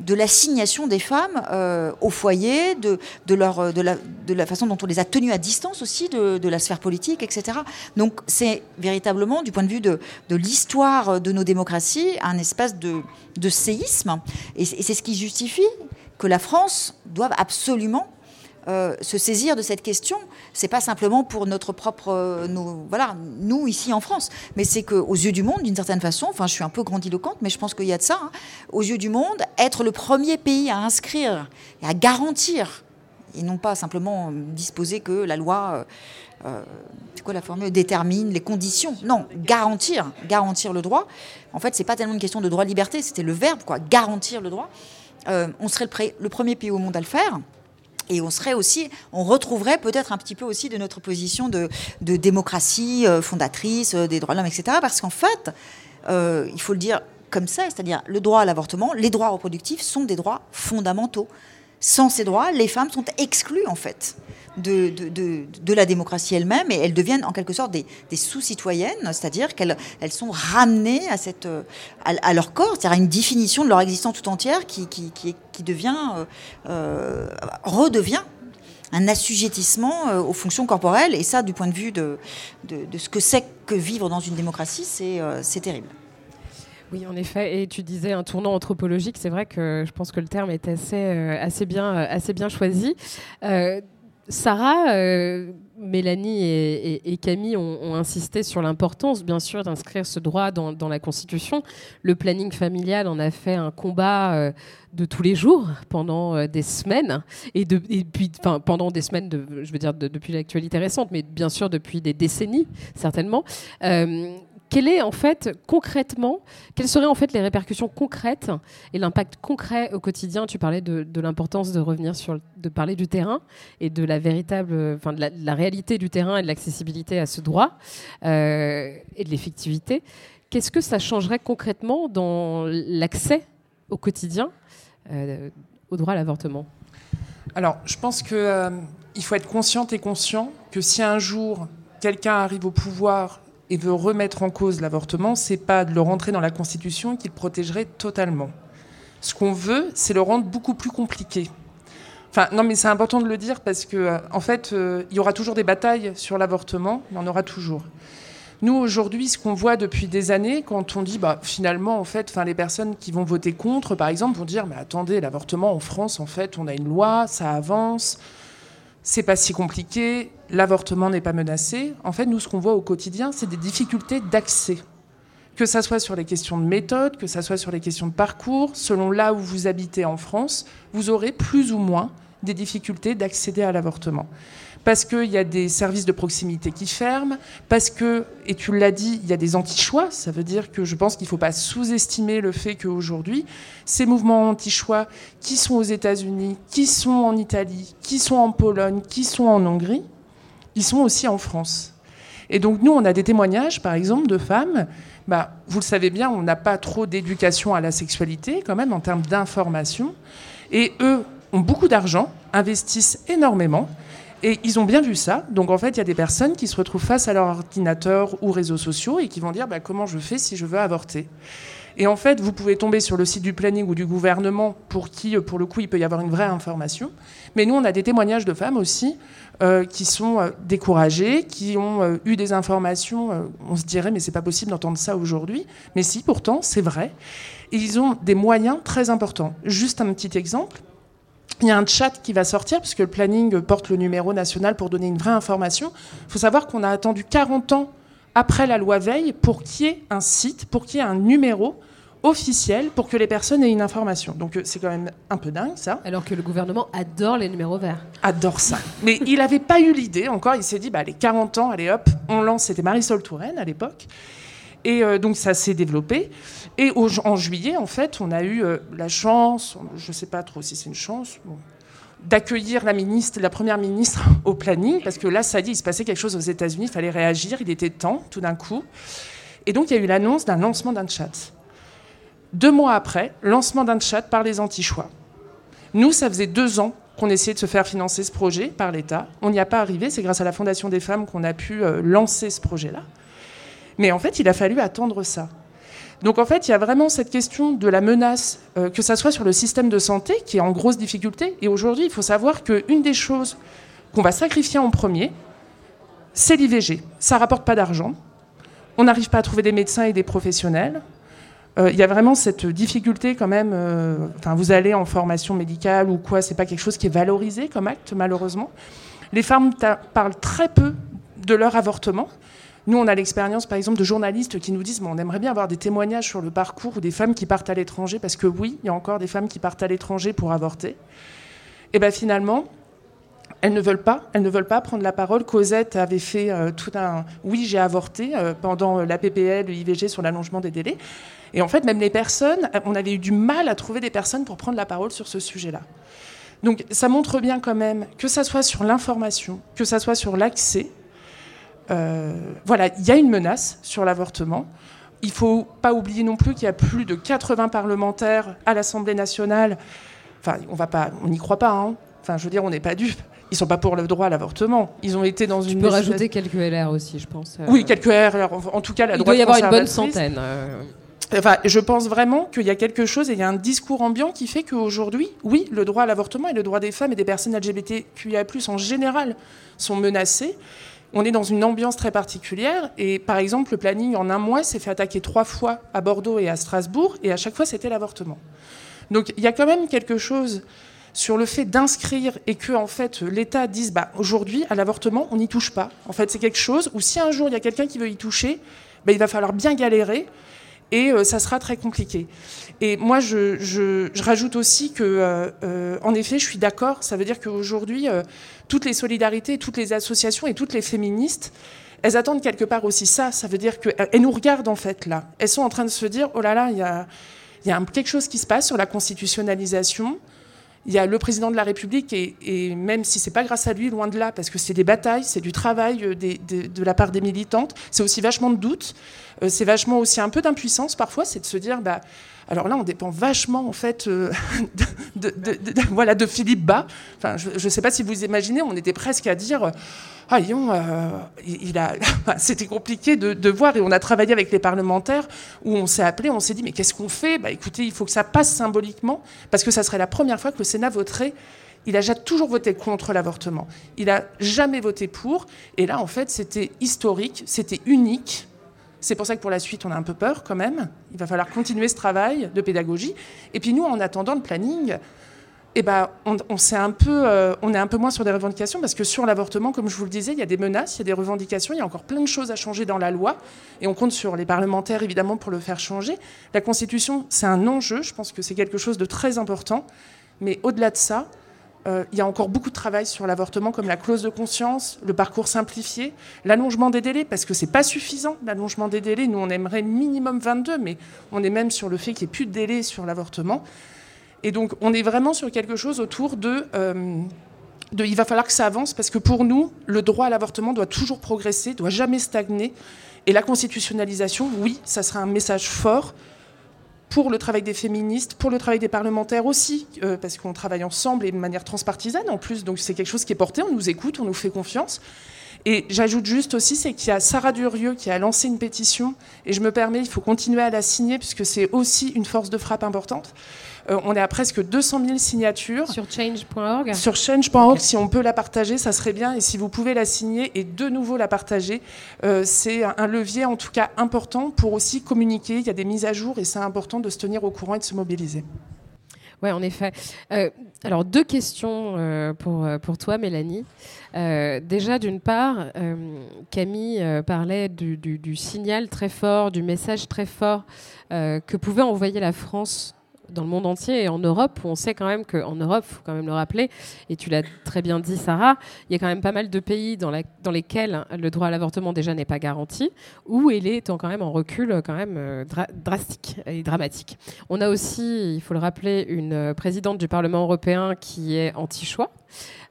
de l'assignation des femmes euh, au foyer, de, de, leur, de, la, de la façon dont on les a tenues à distance aussi de, de la sphère politique, etc. Donc c'est véritablement, du point de vue de, l'histoire de nos démocraties, un espace de, séisme. Et c'est ce qui justifie que la France doive absolument euh, se saisir de cette question. C'est pas simplement pour notre propre, euh, nos- voilà, nous ici en France, mais c'est que aux yeux du monde, d'une certaine façon, enfin, je suis un peu grandiloquente, mais je pense qu'il y a de ça. hein, aux yeux du monde, être le premier pays à inscrire et à garantir, et non pas simplement euh, disposer que la loi, c'est quoi la formule, détermine les conditions. Non, garantir, garantir le droit. En fait, c'est pas tellement une question de droit-liberté, c'était le verbe, quoi, garantir le droit. On serait le premier pays au monde à le faire. Et on serait aussi, on retrouverait peut-être un petit peu aussi de notre position de, démocratie euh, fondatrice euh, des droits de l'homme, etc. Parce qu'en fait, euh, il faut le dire comme ça, c'est-à-dire le droit à l'avortement, les droits reproductifs sont des droits fondamentaux. Sans ces droits, les femmes sont exclues en fait de, la démocratie elle-même et elles deviennent en quelque sorte des, sous-citoyennes, c'est-à-dire qu'elles elles sont ramenées euh, à, leur corps, c'est-à-dire à une définition de leur existence tout entière qui, devient, euh, euh, redevient un assujettissement aux fonctions corporelles. Et ça, du point de vue de, ce que c'est que vivre dans une démocratie, c'est terrible. Oui, en effet. Et tu disais un tournant anthropologique. C'est vrai que je pense que le terme est assez, bien, choisi. Sarah, euh, Mélanie et, Camille ont, insisté sur l'importance, bien sûr, d'inscrire ce droit dans, la Constitution. Le planning familial en a fait un combat euh, de tous les jours pendant euh, des semaines et, puis, enfin, pendant des semaines, je veux dire de- depuis l'actualité récente, mais bien sûr depuis des décennies certainement. Quel est en fait concrètement, quelles seraient en fait les répercussions concrètes et l'impact concret au quotidien? Tu parlais de, l'importance de revenir sur, de parler du terrain et de la véritable, enfin de la, réalité du terrain et de l'accessibilité à ce droit euh, et de l'effectivité. Qu'est-ce que ça changerait concrètement dans l'accès au quotidien euh, au droit à l'avortement? Alors, je pense que euh, faut être consciente et conscient que si un jour quelqu'un arrive au pouvoir et veut remettre en cause l'avortement, c'est pas de le rentrer dans la Constitution qui le protégerait totalement. Ce qu'on veut, c'est le rendre beaucoup plus compliqué. Enfin, non, mais c'est important de le dire parce que, euh, en fait, euh, il y aura toujours des batailles sur l'avortement, il y en aura toujours. Nous, aujourd'hui, ce qu'on voit depuis des années, quand on dit, bah, finalement, en fait, les personnes qui vont voter contre, par exemple, vont dire, mais attendez, l'avortement en France, en fait, on a une loi, ça avance, c'est pas si compliqué, l'avortement n'est pas menacé. En fait, nous, ce qu'on voit au quotidien, c'est des difficultés d'accès. Que ça soit sur les questions de méthode, que ça soit sur les questions de parcours, selon là où vous habitez en France, vous aurez plus ou moins des difficultés d'accéder à l'avortement. Parce qu'il y a des services de proximité qui ferment, parce que, et tu l'as dit, il y a des anti-choix. Ça veut dire que je pense qu'il ne faut pas sous-estimer le fait qu'aujourd'hui, ces mouvements anti-choix qui sont aux États-Unis, qui sont en Italie, qui sont en Pologne, qui sont en Hongrie, ils sont aussi en France. Et donc nous, on a des témoignages, par exemple, de femmes. Bah, vous le savez bien, on n'a pas trop d'éducation à la sexualité, quand même, en termes d'information. Et eux ont beaucoup d'argent, investissent énormément. Et ils ont bien vu ça. Donc en fait, il y a des personnes qui se retrouvent face à leur ordinateur ou réseaux sociaux et qui vont dire bah, comment je fais si je veux avorter? Et en fait, vous pouvez tomber sur le site du planning ou du gouvernement pour qui, pour le coup, il peut y avoir une vraie information. Mais nous, on a des témoignages de femmes aussi euh, qui sont euh, découragées, qui ont euh, eu des informations. on se dirait, mais c'est pas possible d'entendre ça aujourd'hui. Mais si, pourtant, c'est vrai. Et ils ont des moyens très importants. Juste un petit exemple. Il y a un chat qui va sortir, puisque le planning porte le numéro national pour donner une vraie information. Il faut savoir qu'on a attendu 40 ans après la loi Veil pour qu'il y ait un site, pour qu'il y ait un numéro officiel, pour que les personnes aient une information. Donc euh, c'est quand même un peu dingue ça. Alors que le gouvernement adore les numéros verts. Adore ça. Mais il n'avait pas eu l'idée encore. Il s'est dit, bah, les 40 ans, allez hop, on lance. C'était Marisol Touraine à l'époque. Et euh, donc ça s'est développé. Et en juillet, en fait, on a eu euh, la chance, je ne sais pas trop si c'est une chance, d'accueillir la ministre, la première ministre (laughs) au planning, parce que là, ça dit, il se passait quelque chose aux États-Unis, il fallait réagir, il était temps, tout d'un coup. Et donc il y a eu l'annonce d'un lancement d'un chat. Deux mois après, lancement d'un chat par les anti-choix. Nous, ça faisait deux ans qu'on essayait de se faire financer ce projet par l'État. On n'y a pas arrivé, c'est grâce à la Fondation des femmes qu'on a pu euh, lancer ce projet-là. Mais en fait, il a fallu attendre ça. Donc en fait, il y a vraiment cette question de la menace, euh, que ça soit sur le système de santé, qui est en grosse difficulté. Et aujourd'hui, il faut savoir qu'une des choses qu'on va sacrifier en premier, c'est l'IVG. Ça rapporte pas d'argent. On n'arrive pas à trouver des médecins et des professionnels. Euh, Il y a vraiment cette difficulté quand même. euh, vous allez en formation médicale ou quoi, c'est pas quelque chose qui est valorisé comme acte, malheureusement. Les femmes parlent très peu de leur avortement. Nous, on a l'expérience, par exemple, de journalistes qui nous disent bon, on aimerait bien avoir des témoignages sur le parcours ou des femmes qui partent à l'étranger, parce que oui, il y a encore des femmes qui partent à l'étranger pour avorter. Et bien finalement, elles ne veulent pas, elles ne veulent pas prendre la parole. Cosette avait fait euh, tout un oui, j'ai avorté euh, pendant la PPL, le IVG sur l'allongement des délais. Et en fait, même les personnes, on avait eu du mal à trouver des personnes pour prendre la parole sur ce sujet-là. Donc ça montre bien quand même que ça soit sur l'information, que ça soit sur l'accès, euh, voilà, il y a une menace sur l'avortement. Il faut pas oublier non plus qu'il y a plus de 80 parlementaires à l'Assemblée nationale. Enfin, on va pas, on n'y croit pas. hein. Enfin, je veux dire, on n'est pas dupes. Ils sont pas pour le droit à l'avortement. Ils ont été dans Tu une. peux rajouter quelques LR aussi, je pense. euh. Oui, quelques R. En, tout cas, la Il droite doit y avoir une bonne centaine. euh. Enfin, je pense vraiment qu'il y a quelque chose et il y a un discours ambiant qui fait qu'aujourd'hui, oui, le droit à l'avortement et le droit des femmes et des personnes LGBTQIA+, en général, sont menacés. On est dans une ambiance très particulière et, par exemple, le planning en un mois s'est fait attaquer trois fois à Bordeaux et à Strasbourg et à chaque fois c'était l'avortement. Donc il y a quand même quelque chose sur le fait d'inscrire et que fait l'État dise bah, aujourd'hui à l'avortement on n'y touche pas. En fait c'est quelque chose où si un jour il y a quelqu'un qui veut y toucher, bah, il va falloir bien galérer et euh, ça sera très compliqué. Et moi, je, rajoute aussi que, euh, euh, en effet, je suis d'accord. Ça veut dire qu'aujourd'hui, euh, toutes les solidarités, toutes les associations et toutes les féministes, elles attendent quelque part aussi ça. Ça veut dire qu'elles nous regardent en fait là. Elles sont en train de se dire, oh là là, il y a, quelque chose qui se passe sur la constitutionnalisation. Il y a le président de la République, et, même si c'est pas grâce à lui, loin de là, parce que c'est des batailles, c'est du travail euh, de la part des militantes, c'est aussi vachement de doutes, c'est vachement aussi un peu d'impuissance parfois, c'est de se dire, bah, alors là, on dépend vachement en fait euh, (laughs) de, voilà, de Philippe Bas. Enfin, je ne sais pas si vous imaginez, on était presque à dire, euh, ah, Lyon, il a, (laughs) c'était compliqué de, voir, et on a travaillé avec les parlementaires où on s'est appelé, on s'est dit, mais qu'est-ce qu'on fait? Bah, écoutez, il faut que ça passe symboliquement, parce que ça serait la première fois que le Sénat voterait. Il a toujours voté contre l'avortement. Il a jamais voté pour. Et là, en fait, c'était historique, c'était unique. C'est pour ça que pour la suite, on a un peu peur quand même. Il va falloir continuer ce travail de pédagogie. Et puis nous, en attendant le planning, eh ben, on, un peu, euh, on est un peu moins sur des revendications parce que sur l'avortement, comme je vous le disais, il y a des menaces, il y a des revendications, il y a encore plein de choses à changer dans la loi. Et on compte sur les parlementaires, évidemment, pour le faire changer. La Constitution, c'est un enjeu. Je pense que c'est quelque chose de très important. Mais au-delà de ça, euh, il y a encore beaucoup de travail sur l'avortement, comme la clause de conscience, le parcours simplifié, l'allongement des délais, parce que c'est pas suffisant, l'allongement des délais. Nous, on aimerait minimum 22, mais on est même sur le fait qu'il n'y ait plus de délai sur l'avortement. Et donc, on est vraiment sur quelque chose autour de, euh, de. Il va falloir que ça avance, parce que pour nous, le droit à l'avortement doit toujours progresser, doit jamais stagner. Et la constitutionnalisation, oui, ça sera un message fort pour le travail des féministes, pour le travail des parlementaires aussi, euh, parce qu'on travaille ensemble et de manière transpartisane en plus, donc c'est quelque chose qui est porté, on nous écoute, on nous fait confiance. Et j'ajoute juste aussi, c'est qu'il y a Sarah Durieux qui a lancé une pétition, et je me permets, il faut continuer à la signer, puisque c'est aussi une force de frappe importante. Euh, on est à presque 200 000 signatures. Sur change.org Sur change.org, si on peut la partager, ça serait bien. Et si vous pouvez la signer et de nouveau la partager, euh, c'est un levier en tout cas important pour aussi communiquer. Il y a des mises à jour et c'est important de se tenir au courant et de se mobiliser. Oui, en effet. Euh, alors, deux questions euh, pour, pour toi, Mélanie. Euh, déjà, d'une part, Camille parlait du, du- du signal très fort, du message très fort que pouvait envoyer la France dans le monde entier et en Europe, où on sait quand même qu'en Europe, il faut quand même le rappeler, et tu l'as très bien dit, Sarah, il y a quand même pas mal de pays dans, lesquels le droit à l'avortement déjà n'est pas garanti, où il est en- quand même en recul quand même euh, dra- drastique et dramatique. On a aussi, il faut le rappeler, une présidente du Parlement européen qui est anti-choix.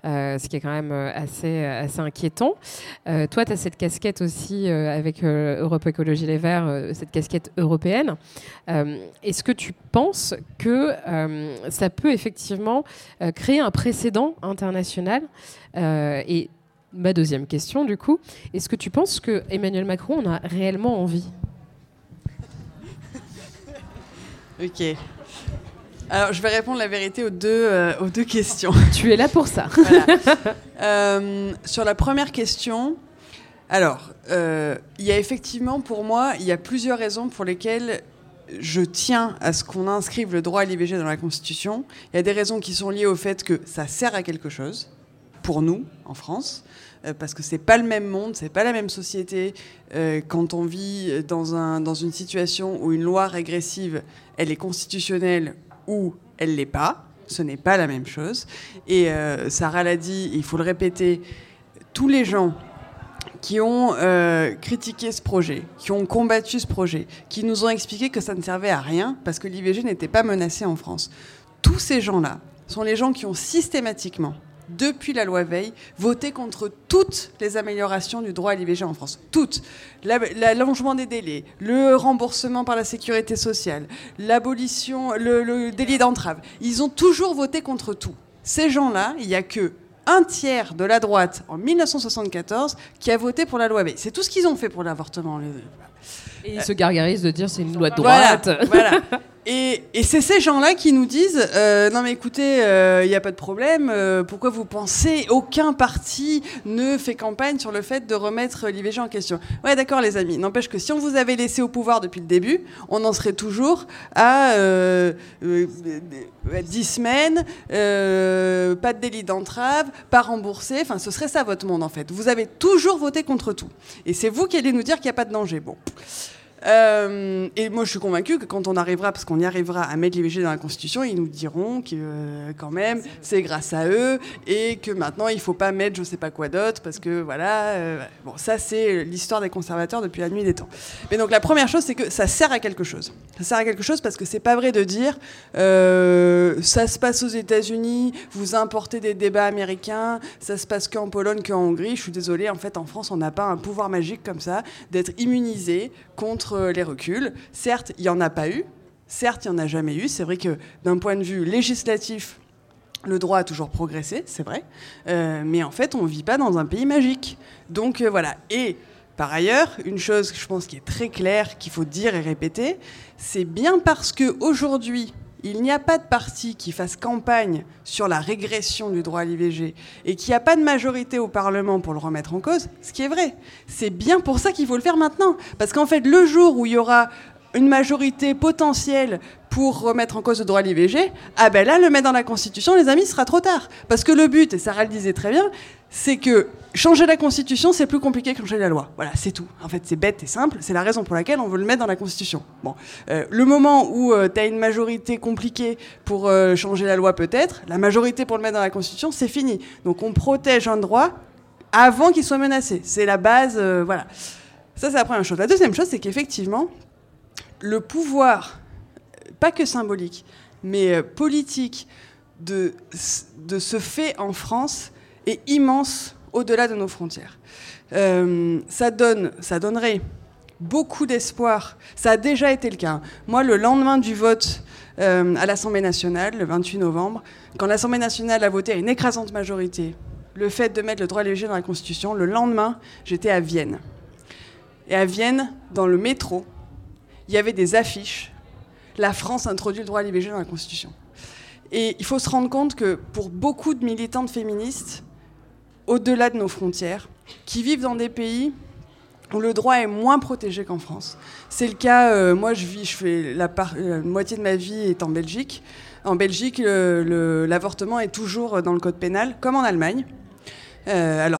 Euh, ce qui est quand même euh, assez, assez inquiétant. Euh, toi, tu as cette casquette aussi euh, avec euh, Europe Écologie Les Verts, euh, cette casquette européenne. Euh, Est-ce que tu penses que euh, ça peut effectivement euh, créer un précédent international? Euh, Et ma deuxième question, du coup, est-ce que tu penses que Emmanuel Macron en a réellement envie? Ok. Alors, je vais répondre la vérité aux deux, euh, aux deux questions. (laughs) Tu es là pour ça. Voilà. Euh, sur la première question, alors, euh, il y a effectivement, pour moi, il y a plusieurs raisons pour lesquelles je tiens à ce qu'on inscrive le droit à l'IVG dans la Constitution. Il y a des raisons qui sont liées au fait que ça sert à quelque chose, pour nous, en France, parce que c'est pas le même monde, c'est pas la même société euh, quand on vit dans, un, dans une situation où une loi régressive, elle est constitutionnelle ou elle l'est pas. Ce n'est pas la même chose. Et euh, Sarah l'a dit, il faut le répéter, tous les gens qui ont euh, critiqué ce projet, qui ont combattu ce projet, qui nous ont expliqué que ça ne servait à rien parce que l'IVG n'était pas menacé en France. Tous ces gens-là sont les gens qui ont systématiquement, depuis la loi Veil, voté contre toutes les améliorations du droit à l'IVG en France. Toutes. La- L'allongement des délais, le remboursement par la sécurité sociale, l'abolition, le, le délit d'entrave. Ils ont toujours voté contre tout. Ces gens-là, il n'y a que un tiers de la droite en 1974 qui a voté pour la loi Veil. C'est tout ce qu'ils ont fait pour l'avortement. Et ils se gargarisent de dire c'est une loi de voilà, droite. voilà. (laughs) Et, c'est ces gens-là qui nous disent euh, non mais écoutez, il n'y a pas de problème. euh, pourquoi vous pensez aucun parti ne fait campagne sur le fait de remettre l'IVG en question? Ouais, d'accord, les amis. N'empêche que si on vous avait laissé au pouvoir depuis le début, on en serait toujours à euh, euh, euh, 10 semaines, euh, pas de délit d'entrave, pas remboursé. Enfin, ce serait ça votre monde en fait. Vous avez toujours voté contre tout. Et c'est vous qui allez nous dire qu'il n'y a pas de danger. Bon. Euh, et moi, je suis convaincue que quand on arrivera, parce qu'on y arrivera à mettre l'IVG dans la Constitution, ils nous diront que euh, quand même, c'est grâce à eux et que maintenant, il faut pas mettre je sais pas quoi d'autre parce que voilà. euh, bon, ça, c'est l'histoire des conservateurs depuis la nuit des temps. Mais donc, la première chose, c'est que ça sert à quelque chose. Ça sert à quelque chose parce que c'est pas vrai de dire ça se passe aux États-Unis, vous importez des débats américains, ça se passe qu'en Pologne, qu'en Hongrie. Je suis désolée, en fait, en France, on n'a pas un pouvoir magique comme ça d'être immunisé contre les reculs. Certes, il n'y en a pas eu. Certes, il n'y en a jamais eu. C'est vrai que d'un point de vue législatif, le droit a toujours progressé, c'est vrai. Euh, mais en fait, on ne vit pas dans un pays magique. Donc euh, voilà. Et par ailleurs, une chose que je pense qui est très claire, qu'il faut dire et répéter, c'est bien parce que aujourd'hui, il n'y a pas de parti qui fasse campagne sur la régression du droit à l'IVG et qu'il n'y a pas de majorité au Parlement pour le remettre en cause, ce qui est vrai. C'est bien pour ça qu'il faut le faire maintenant. Parce qu'en fait, le jour où il y aura une majorité potentielle pour remettre en cause le droit à l'IVG, ah ben là, le mettre dans la Constitution, les amis, ce sera trop tard. Parce que le but, et Sarah le disait très bien, c'est que changer la Constitution, c'est plus compliqué que changer la loi. Voilà, c'est tout. En fait, c'est bête et simple. C'est la raison pour laquelle on veut le mettre dans la Constitution. Bon, euh, le moment où tu as une majorité compliquée pour euh, changer la loi, peut-être, la majorité pour le mettre dans la Constitution, c'est fini. Donc on protège un droit avant qu'il soit menacé. C'est la base, euh, voilà. Ça, c'est la première chose. La deuxième chose, c'est qu'effectivement, le pouvoir, pas que symbolique, mais euh, politique de, de ce fait en France est immense au-delà de nos frontières. Euh, ça, donne, ça donnerait beaucoup d'espoir. Ça a déjà été le cas. Moi, le lendemain du vote euh, à l'Assemblée nationale, le 28 novembre, quand l'Assemblée nationale a voté à une écrasante majorité le fait de mettre le droit l'IVG dans la Constitution, le lendemain, j'étais à Vienne. Et à Vienne, dans le métro, il y avait des affiches. La France introduit le droit à l'IVG dans la Constitution. Et il faut se rendre compte que pour beaucoup de militantes féministes, au-delà de nos frontières, qui vivent dans des pays où le droit est moins protégé qu'en France. C'est le cas, euh, moi je vis, je fais la, la, moitié de ma vie est en Belgique. En Belgique, l'avortement est toujours dans le code pénal, comme en Allemagne. Euh, alors,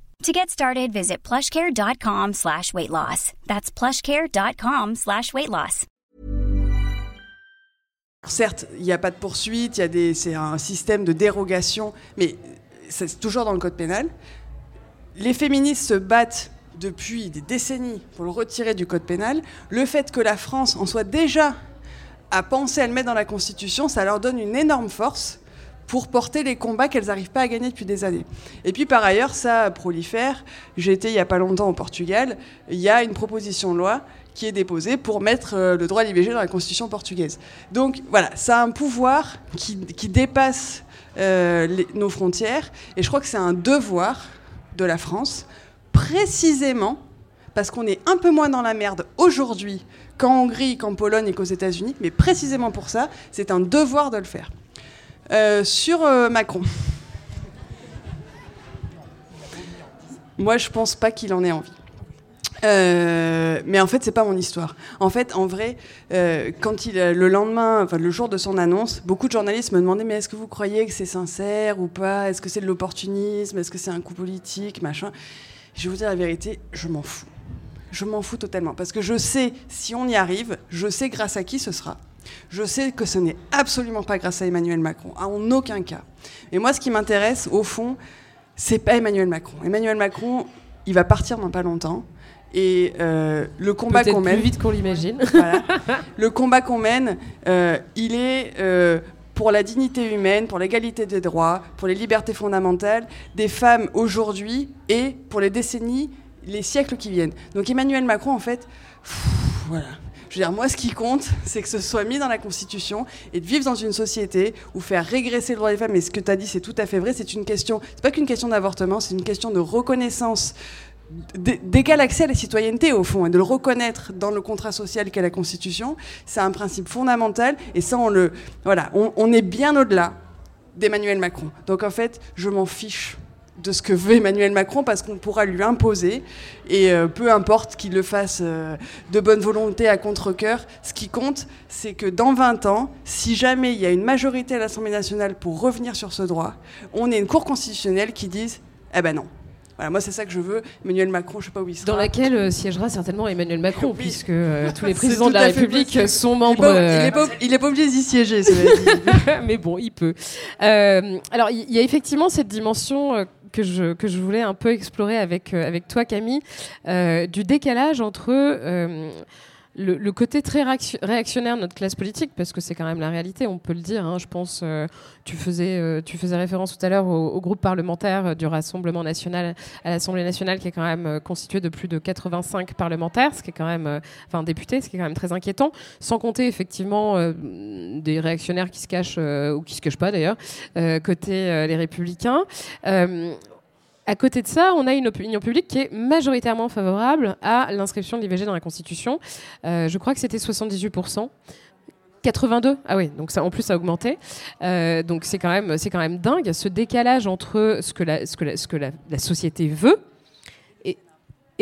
To get started, visit plushcare.com slash weight loss. That's plushcare.com slash weight loss. Certes, il n'y a pas de poursuite, c'est un système de dérogation, mais c'est toujours dans le code pénal. Les féministes se battent depuis des décennies pour le retirer du code pénal. Le fait que la France en soit déjà à penser à le mettre dans la Constitution, ça leur donne une énorme force pour porter les combats qu'elles n'arrivent pas à gagner depuis des années. Et puis par ailleurs, ça prolifère. J'ai été il n'y a pas longtemps au Portugal, il y a une proposition de loi qui est déposée pour mettre euh, le droit à l'IVG dans la constitution portugaise. Donc voilà, ça a un pouvoir qui, dépasse euh, nos frontières, et je crois que c'est un devoir de la France, précisément parce qu'on est un peu moins dans la merde aujourd'hui qu'en Hongrie, qu'en Pologne et qu'aux États-Unis, mais précisément pour ça, c'est un devoir de le faire. Euh, sur euh, Macron. Moi, je pense pas qu'il en ait envie. Euh, mais en fait, c'est pas mon histoire. En fait, en vrai, quand il, le lendemain, enfin le jour de son annonce, beaucoup de journalistes me demandaient mais est-ce que vous croyez que c'est sincère ou pas? Est-ce que c'est de l'opportunisme? Est-ce que c'est un coup politique? Machin. Je vais vous dire la vérité, je m'en fous. Je m'en fous totalement parce que je sais si on y arrive, je sais grâce à qui ce sera. Je sais que ce n'est absolument pas grâce à Emmanuel Macron, en aucun cas. Et moi, ce qui m'intéresse, au fond, c'est pas Emmanuel Macron. Emmanuel Macron, il va partir dans pas longtemps. Et euh, le combat qu'on mène. plus vite qu'on l'imagine. (laughs) Voilà. le combat qu'on mène, euh, il est euh, pour la dignité humaine, pour l'égalité des droits, pour les libertés fondamentales des femmes aujourd'hui et pour les décennies, les siècles qui viennent. Donc Emmanuel Macron, en fait, pff, voilà. Je veux dire, moi, ce qui compte, c'est que ce soit mis dans la Constitution et de vivre dans une société où faire régresser le droit des femmes, et ce que tu as dit, c'est tout à fait vrai, c'est une question, c'est pas qu'une question d'avortement, c'est une question de reconnaissance d'égal accès à la citoyenneté au fond et de le reconnaître dans le contrat social qu'est la Constitution, c'est un principe fondamental et ça on le voilà, on, on est bien au-delà d'Emmanuel Macron. Donc en fait, je m'en fiche de ce que veut Emmanuel Macron parce qu'on pourra lui imposer et euh, peu importe qu'il le fasse euh, de bonne volonté à contre-cœur, ce qui compte c'est que dans 20 ans, si jamais il y a une majorité à l'Assemblée nationale pour revenir sur ce droit, on ait une cour constitutionnelle qui dise eh ben non, voilà, moi, c'est ça que je veux. Emmanuel Macron, je sais pas où il sera. Dans laquelle euh, siégera certainement Emmanuel Macron, Oui. puisque euh, (laughs) tous les présidents de la République possible. sont membres. il est pas, obligé d'y siéger, cela dit. (laughs) mais bon, il peut. Alors, il y, a effectivement cette dimension que je, voulais un peu explorer avec, euh, toi, Camille, euh, du décalage entre euh, le, côté très réac- réactionnaire de notre classe politique, parce que c'est quand même la réalité, on peut le dire. hein, je pense, euh, tu, faisais, euh, tu faisais référence tout à l'heure au, groupe parlementaire euh, du Rassemblement national à l'Assemblée nationale, qui est quand même euh, constitué de plus de 85 parlementaires, ce qui est quand même, enfin députés, ce qui est quand même très inquiétant. Sans compter effectivement des réactionnaires qui se cachent ou qui se cachent pas d'ailleurs, côté les Républicains. À côté de ça, on a une opinion publique qui est majoritairement favorable à l'inscription de l'IVG dans la Constitution. Euh, je crois que c'était 78%. 82 Ah oui, donc ça, en plus ça a augmenté. Euh, donc c'est quand, même- quand même dingue, ce décalage entre ce que la, ce que la, ce que la, société veut et,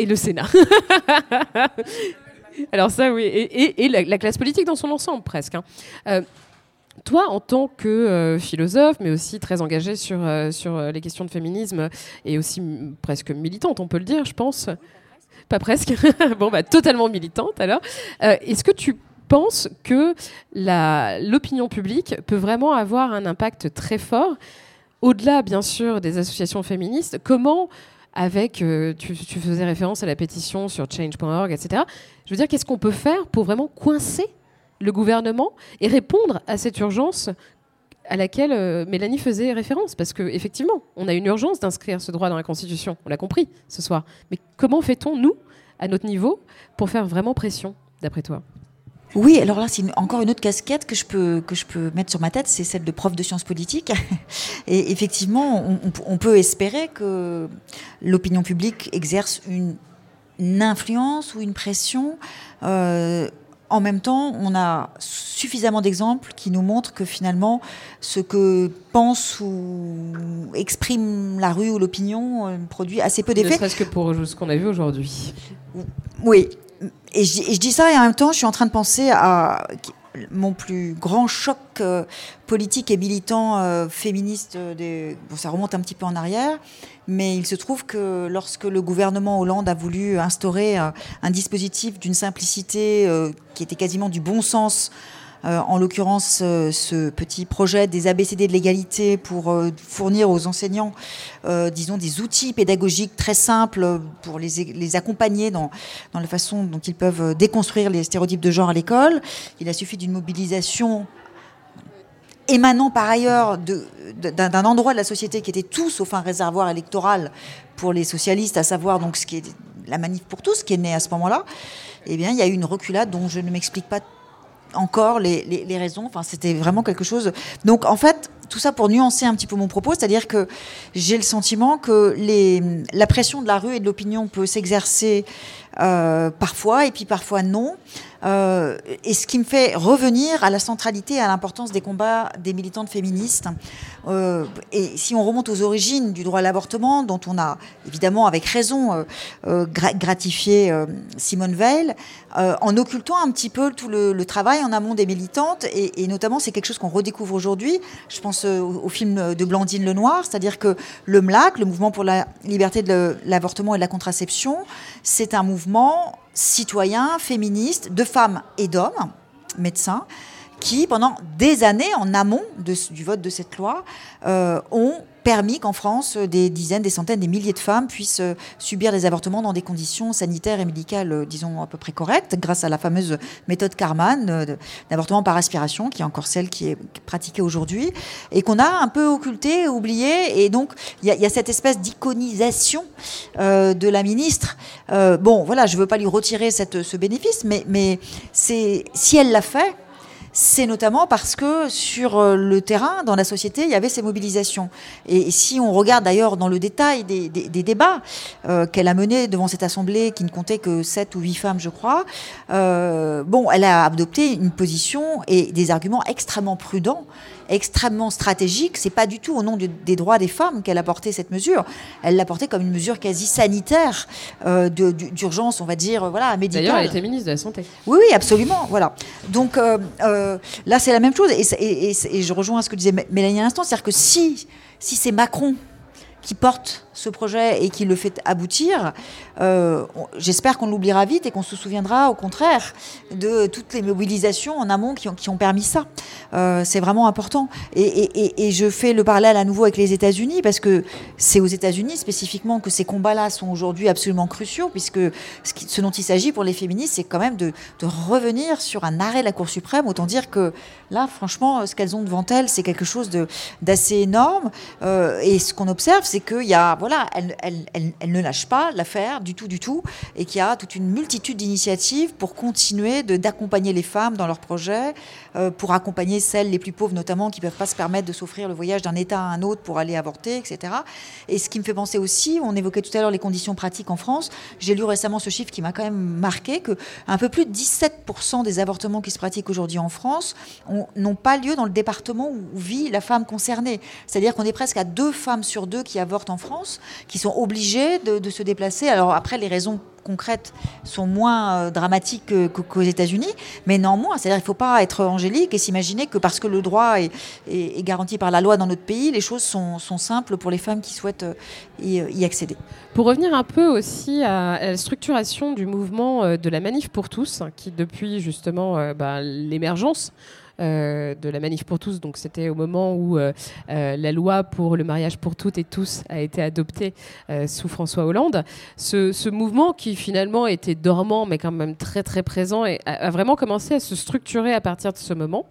le Sénat. (laughs) Alors ça oui, et, la classe politique dans son ensemble presque. hein. Euh, toi, en tant que euh, philosophe, mais aussi très engagé sur, euh, sur euh, les questions de féminisme et aussi presque militante, on peut le dire, je pense. Pas presque. (laughs) bon, bah, totalement militante alors. Est-ce que tu penses que l'opinion publique peut vraiment avoir un impact très fort, au-delà, bien sûr, des associations féministes? Comment avec, tu, tu faisais référence à la pétition sur change.org, etc. Je veux dire, qu'est-ce qu'on peut faire pour vraiment coincer le gouvernement et répondre à cette urgence à laquelle euh, Mélanie faisait référence. Parce qu'effectivement, on a une urgence d'inscrire ce droit dans la Constitution. On l'a compris ce soir. Mais comment fait-on, nous, à notre niveau, pour faire vraiment pression, d'après toi? Oui, alors là, c'est encore une autre casquette que je peux que je peux mettre sur ma tête, c'est celle de prof de sciences politiques. (laughs) Et effectivement, on, peut espérer que l'opinion publique exerce une, une influence ou une pression. Euh, en même temps, on a suffisamment d'exemples qui nous montrent que finalement, ce que pense ou exprime la rue ou l'opinion euh, produit assez peu Ne d'effets. serait-ce que pour ce qu'on a vu aujourd'hui. Oui, et je, et je dis ça et en même temps, je suis en train de penser à mon plus grand choc euh, politique et militant euh, féministe. euh, Des... Bon, ça remonte un petit peu en arrière, mais il se trouve que lorsque le gouvernement Hollande a voulu instaurer un, dispositif d'une simplicité qui était quasiment du bon sens, en l'occurrence euh, ce petit projet des ABCD de l'égalité pour euh, fournir aux enseignants, euh, disons, des outils pédagogiques très simples euh, pour les, accompagner dans, dans la façon dont ils peuvent euh, déconstruire les stéréotypes de genre à l'école. Il a suffi d'une mobilisation émanant par ailleurs d'un endroit de la société qui était tout sauf un réservoir électoral pour les socialistes, à savoir donc ce qui est la manif pour tous, qui est née à ce moment-là, eh bien, il y a eu une reculade dont je ne m'explique pas encore les, les- raisons. Enfin, c'était vraiment quelque chose. Donc, en fait, tout ça pour nuancer un petit peu mon propos, c'est-à-dire que j'ai le sentiment que les, la pression de la rue et de l'opinion peut s'exercer euh, parfois et puis parfois non. Euh, et ce qui me fait revenir à la centralité et à l'importance des combats des militantes féministes. Euh, et si on remonte aux origines du droit à l'avortement, dont on a évidemment avec raison gra- gratifié Simone Veil, en occultant un petit peu tout le, travail en amont des militantes, et, notamment c'est quelque chose qu'on redécouvre aujourd'hui. Je pense au, au film de Blandine Lenoir, c'est-à-dire que le MLAC, le mouvement pour la liberté de l'avortement et de la contraception, c'est un mouvement citoyen, féministe, de femmes et d'hommes, médecins, qui, pendant des années, en amont du vote de cette loi, euh, ont permis qu'en France, euh, des dizaines, des centaines, des milliers de femmes puissent euh, subir des avortements dans des conditions sanitaires et médicales, euh, disons, à peu près correctes, grâce à la fameuse méthode de- d'avortement par aspiration, qui est encore celle qui est pratiquée aujourd'hui, et qu'on a un peu occultée, oubliée. Et donc, il y, a- cette espèce d'iconisation de la ministre. Bon, voilà, je ne veux pas lui retirer ce bénéfice, mais, si elle l'a fait, c'est notamment parce que sur euh, le terrain, dans la société, il y avait ces mobilisations. Et, si on regarde d'ailleurs dans le détail des débats euh, qu'elle a menés devant cette assemblée, qui ne comptait que 7 ou 8 femmes, je crois, euh, bon, elle a adopté une position et des arguments extrêmement prudents, extrêmement stratégiques. C'est pas du tout au nom des droits des femmes qu'elle a porté cette mesure. Elle l'a portée comme une mesure quasi sanitaire euh, d'urgence, on va dire, voilà, médicale. D'ailleurs, elle était ministre de la Santé. Oui, oui, absolument. Voilà. Donc euh, euh, là, c'est la même chose. Et, c'est- et- et- et je rejoins ce que disait Mé- Mélanie à l'instant. C'est-à-dire que si, si c'est Macron qui porte ce projet et qui le fait aboutir, euh, j'espère qu'on l'oubliera vite et qu'on se souviendra au contraire de toutes les mobilisations en amont qui ont, permis ça. Euh, c'est vraiment important. Et, je fais le parallèle à nouveau avec les États-Unis parce que c'est aux États-Unis spécifiquement que ces combats-là sont aujourd'hui absolument cruciaux puisque ce, dont il s'agit pour les féministes, c'est quand même de, revenir sur un arrêt de la Cour suprême. Autant dire que là, franchement, ce qu'elles ont devant elles, c'est quelque chose d'assez énorme. Euh, et ce qu'on observe, c'est qu'il y a, voilà, elles ne lâchent pas l'affaire du tout, du tout, et qu'il y a toute une multitude d'initiatives pour continuer d'accompagner les femmes dans leurs projets, euh, pour accompagner celles les plus pauvres notamment qui ne peuvent pas se permettre de s'offrir le voyage d'un État à un autre pour aller avorter, etc. Et ce qui me fait penser aussi, on évoquait tout à l'heure les conditions pratiques en France, j'ai lu récemment ce chiffre qui m'a quand même marqué, que un peu plus de 17% des avortements qui se pratiquent aujourd'hui en France ont- n'ont pas lieu dans le département où vit la femme concernée. C'est-à-dire qu'on est presque à deux femmes sur deux qui avortent en France, qui sont obligées de, se déplacer. Alors après, les raisons concrètes sont moins euh, dramatiques que- que- qu'aux États-Unis, mais néanmoins, c'est-à-dire qu'il ne faut pas être angélique et s'imaginer que parce que le droit est, garanti par la loi dans notre pays, les choses sont, simples pour les femmes qui souhaitent euh, y, y accéder. Pour revenir un peu aussi à, la structuration du mouvement euh, de la manif pour tous, qui depuis justement euh, bah, l'émergence euh, de la manif pour tous, donc c'était au moment où euh, euh, la loi pour le mariage pour toutes et tous a été adoptée euh, sous François Hollande, ce, mouvement qui finalement était dormant mais quand même très très présent et a, vraiment commencé à se structurer à partir de ce moment.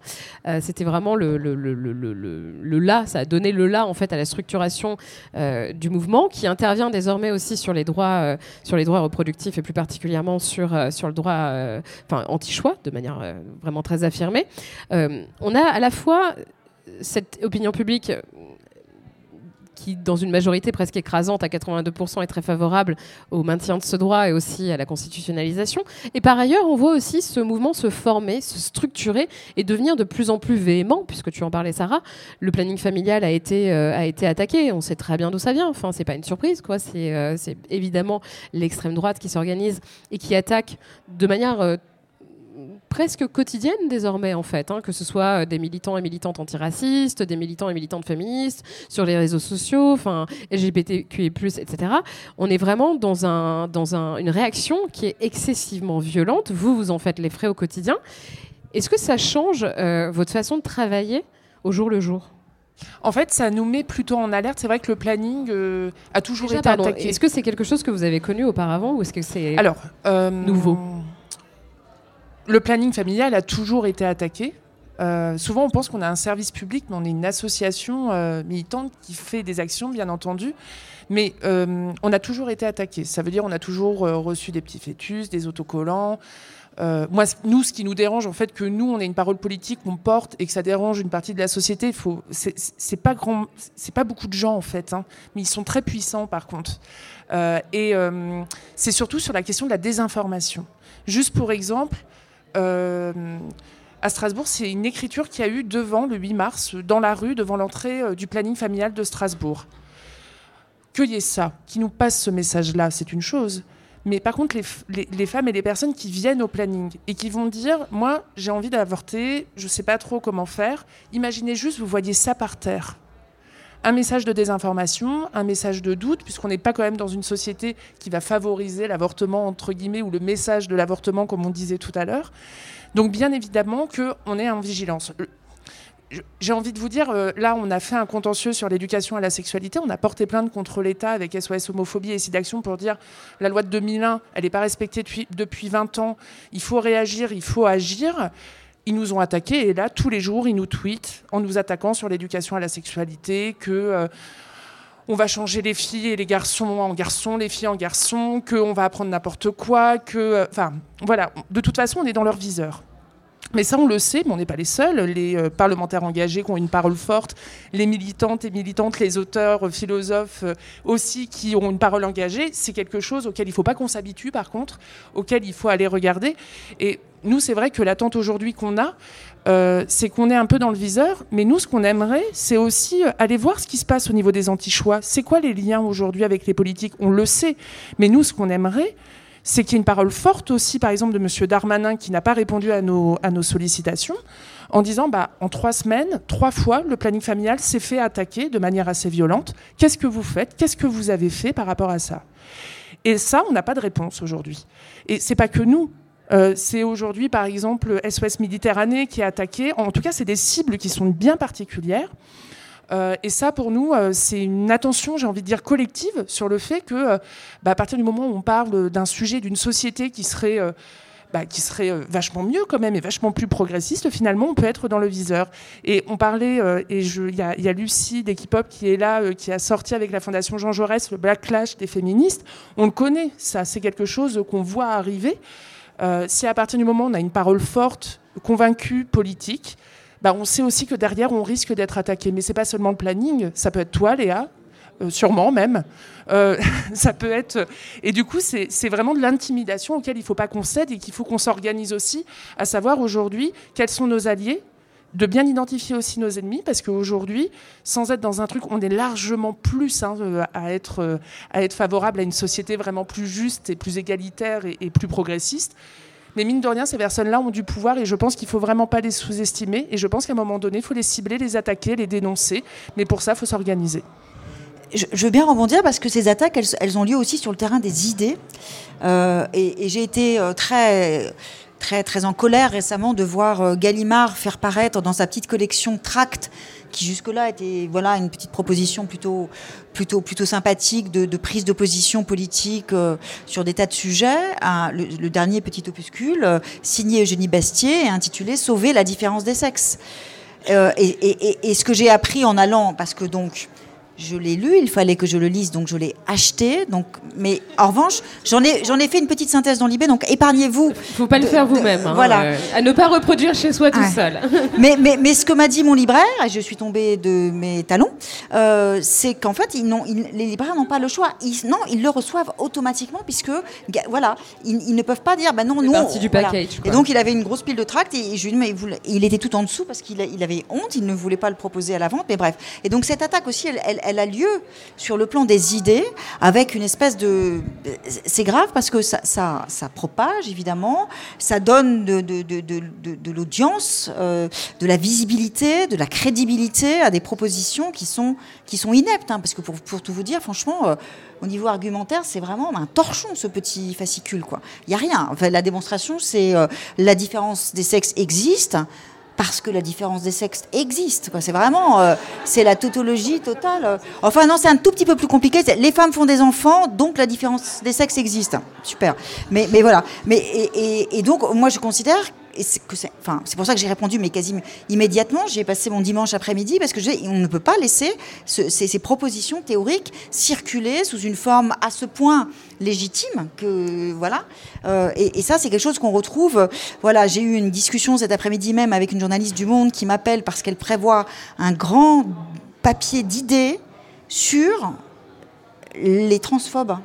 Euh, c'était vraiment le, le, là, ça a donné le là en fait à la structuration euh, du mouvement qui intervient désormais aussi sur les droits, euh, sur les droits reproductifs et plus particulièrement sur, euh, sur le droit euh, enfin, anti-choix de manière euh, vraiment très affirmée. Euh, on a à la fois cette opinion publique qui, dans une majorité presque écrasante à 82%, est très favorable au maintien de ce droit et aussi à la constitutionnalisation. Et par ailleurs, on voit aussi ce mouvement se former, se structurer et devenir de plus en plus véhément, puisque tu en parlais, Sarah. Le planning familial a été, euh, a été attaqué. On sait très bien d'où ça vient. Enfin, c'est pas une surprise, quoi. C'est euh, évidemment l'extrême droite qui s'organise et qui attaque de manière presque quotidienne désormais en fait, hein, que ce soit euh, des militants et militantes antiracistes, des militants et militantes féministes, sur les réseaux sociaux, enfin LGBTQI+, etc. On est vraiment dans, un, dans un- une réaction qui est excessivement violente. Vous, vous en faites les frais au quotidien. Est-ce que ça change euh, votre façon de travailler au jour le jour? En fait, ça nous met plutôt en alerte. C'est vrai que le planning euh, a toujours Déjà, été pardon, attaqué. Est-ce que c'est quelque chose que vous avez connu auparavant ou est-ce que c'est Alors, euh, nouveau? Le planning familial a toujours été attaqué. Euh, souvent, on pense qu'on a un service public, mais on est une association euh, militante qui fait des actions, bien entendu. Mais euh, on a toujours été attaqué. Ça veut dire on a toujours reçu des petits fœtus, des autocollants. Moi, nous, ce qui nous dérange, en fait, que nous, on ait une parole politique qu'on porte et que ça dérange une partie de la société, faut, c'est- pas beaucoup de gens en fait, hein, mais ils sont très puissants par contre. Et c'est surtout sur la question de la désinformation. Juste pour exemple, à Strasbourg, c'est une écriture qui a eu devant le 8 mars, dans la rue, devant l'entrée euh, du planning familial de Strasbourg. Qu'il y ait ça, qui nous passe ce message-là, c'est une chose. Mais par contre, les femmes et les personnes qui viennent au planning et qui vont dire Moi, j'ai envie d'avorter, je ne sais pas trop comment faire. Imaginez juste, vous voyez ça par terre. Un message de désinformation, un message de doute, puisqu'on n'est pas quand même dans une société qui va favoriser l'avortement, entre guillemets, ou le message de l'avortement, comme on disait tout à l'heure. Donc, bien évidemment qu'on est en vigilance. Je- j'ai envie de vous dire, euh, là, on a fait un contentieux sur l'éducation à la sexualité. On a porté plainte contre l'État avec SOS Homophobie et SIDAction pour dire la loi de 2001, elle n'est pas respectée depuis 20 ans. Il faut réagir, il faut agir. Ils nous ont attaqués et là, tous les jours, ils nous tweetent en nous attaquant sur l'éducation à la sexualité, que euh, on va changer les filles et les garçons en garçons, les filles en garçons, qu'on va apprendre n'importe quoi, que, euh, enfin, voilà. De toute façon, on est dans leur viseur. Mais ça, on le sait, mais on n'est pas les seuls. Les euh, parlementaires engagés qui ont une parole forte, les militantes et militantes, les auteurs, euh, philosophes euh, aussi qui ont une parole engagée, c'est quelque chose auquel il ne faut pas qu'on s'habitue, par contre, auquel il faut aller regarder. Et nous, c'est vrai que l'attente aujourd'hui qu'on a, c'est qu'on est un peu dans le viseur, mais nous, ce qu'on aimerait, c'est aussi aller voir ce qui se passe au niveau des anti-choix. C'est quoi les liens aujourd'hui avec les politiques? On le sait, mais nous, ce qu'on aimerait, c'est qu'il y ait une parole forte aussi, par exemple, de M. Darmanin qui n'a pas répondu à nos, à nos sollicitations, en disant bah, en trois semaines, trois fois, le planning familial s'est fait attaquer de manière assez violente. Qu'est-ce que vous faites? Qu'est-ce que vous avez fait par rapport à ça? Et ça, on n'a pas de réponse aujourd'hui. Et c'est pas que nous. Euh, c'est aujourd'hui, par exemple, SOS Méditerranée qui est attaqué. En tout cas, c'est des cibles qui sont bien particulières. Euh, et ça, pour nous, euh, c'est une attention, j'ai envie de dire, collective sur le fait que, euh, bah, à partir du moment où on parle d'un sujet, d'une société qui serait, bah, qui serait vachement mieux quand même et vachement plus progressiste, finalement, on peut être dans le viseur. Et on parlait, et il y, a- y a Lucie d'Equipop qui est là, qui a sorti avec la Fondation Jean Jaurès le backlash des féministes. On le connaît, ça, c'est quelque chose qu'on voit arriver. Si à partir du moment où on a une parole forte, convaincue, politique, bah, on sait aussi que derrière, on risque d'être attaqué. Mais c'est pas seulement le planning, ça peut être toi, Léa, euh, sûrement même. Euh, (laughs) ça peut être. Et du coup, c'est vraiment de l'intimidation auquel il ne faut pas qu'on cède et qu'il faut qu'on s'organise aussi, à savoir aujourd'hui quels sont nos alliés, de bien identifier aussi nos ennemis, parce qu'aujourd'hui, sans être dans un truc, on est largement plus hein, euh, à, être, euh, à être favorable à une société vraiment plus juste et plus égalitaire et plus progressiste. Mais mine de rien, ces personnes-là ont du pouvoir et je pense qu'il ne faut vraiment pas les sous-estimer. Et je pense qu'à un moment donné, il faut les cibler, les attaquer, les dénoncer. Mais pour ça, il faut s'organiser. je, veux bien rebondir parce que ces attaques, elles, ont lieu aussi sur le terrain des idées. Euh, et et j'ai été euh, très, très, très en colère récemment de voir euh, Gallimard faire paraître dans sa petite collection Tract, qui jusque-là était voilà une petite proposition plutôt, plutôt, plutôt sympathique de, prise de position politique euh, sur des tas de sujets. Un- le, dernier petit opuscule euh, signé Eugénie Bastier et intitulé Sauver la différence des sexes. Et ce que j'ai appris en allant, parce que donc je l'ai lu, il fallait que je le lise, donc je l'ai acheté. Donc, mais en revanche, j'en ai, j'en ai fait une petite synthèse dans l'IB, donc épargnez-vous. Faut pas le faire vous-même. hein, voilà. euh, à ne pas reproduire chez soi tout seul. (laughs) mais, mais, mais ce que m'a dit mon libraire, et je suis tombée de mes talons, euh, c'est qu'en fait, ils n'ont, ils- les libraires n'ont pas le choix. Ils, non, ils le reçoivent automatiquement, puisque, voilà, ils, ils ne peuvent pas dire, bah non, nous. partie du voilà. package, Et donc, il avait une grosse pile de tracts, et je lui mais il était tout en dessous, parce qu'il il avait honte, il ne voulait pas le proposer à la vente, mais bref. Et donc, cette attaque aussi, elle, elle- elle a lieu sur le plan des idées, avec une espèce de. C'est grave parce que ça, ça, ça propage, évidemment, ça donne de, de, de, de, l'audience, euh, de la visibilité, de la crédibilité à des propositions qui sont, qui sont ineptes. hein, parce que pour, pour tout vous dire, franchement, euh, au niveau argumentaire, c'est vraiment un torchon, ce petit fascicule. Il n'y a rien. La démonstration, c'est euh, la différence des sexes existe parce que la différence des sexes existe. C'est vraiment, euh, c'est la tautologie totale. Enfin non, c'est un tout petit peu plus compliqué. Les femmes font des enfants, donc la différence des sexes existe. Super. Mais, mais voilà. Mais et donc moi je considère c'est pour ça que j'ai répondu, mais quasi immédiatement. J'ai passé mon dimanche après-midi parce que on ne peut pas laisser ce- ces, ces propositions théoriques circuler sous une forme à ce point légitime que voilà. Euh, et, et ça, c'est quelque chose qu'on retrouve. euh, Voilà, j'ai eu une discussion cet après-midi même avec une journaliste du Monde qui m'appelle parce qu'elle prévoit un grand papier d'idées sur les transphobes.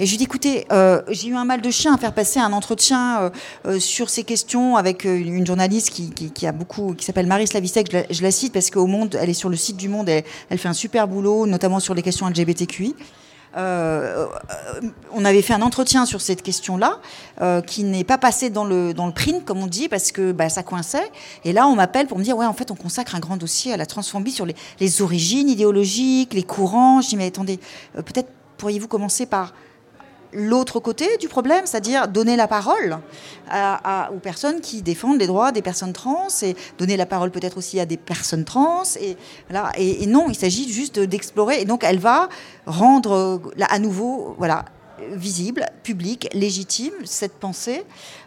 Et je lui dis, écoutez, euh, j'ai eu un mal de chien à faire passer un entretien euh, euh, sur ces questions avec une journaliste qui, a beaucoup, qui s'appelle Marie Slavisek. Je la, cite parce qu'au Monde, elle est sur le site du Monde, elle, fait un super boulot, notamment sur les questions LGBTQI. On avait fait un entretien sur cette question-là, qui n'est pas passé dans le, dans le print, comme on dit, parce que bah, ça coinçait. Et là, on m'appelle pour me dire, ouais, en fait, on consacre un grand dossier à la transphobie sur les, les origines idéologiques, les courants. Je dis, mais attendez, peut-être pourriez-vous commencer par l'autre côté du problème, c'est-à-dire donner la parole aux personnes qui défendent les droits des personnes trans et donner la parole peut-être aussi à des personnes trans. Et, voilà. et, non, il s'agit juste d'explorer. Et donc, elle va rendre euh, à nouveau voilà, visible, public, légitime cette pensée.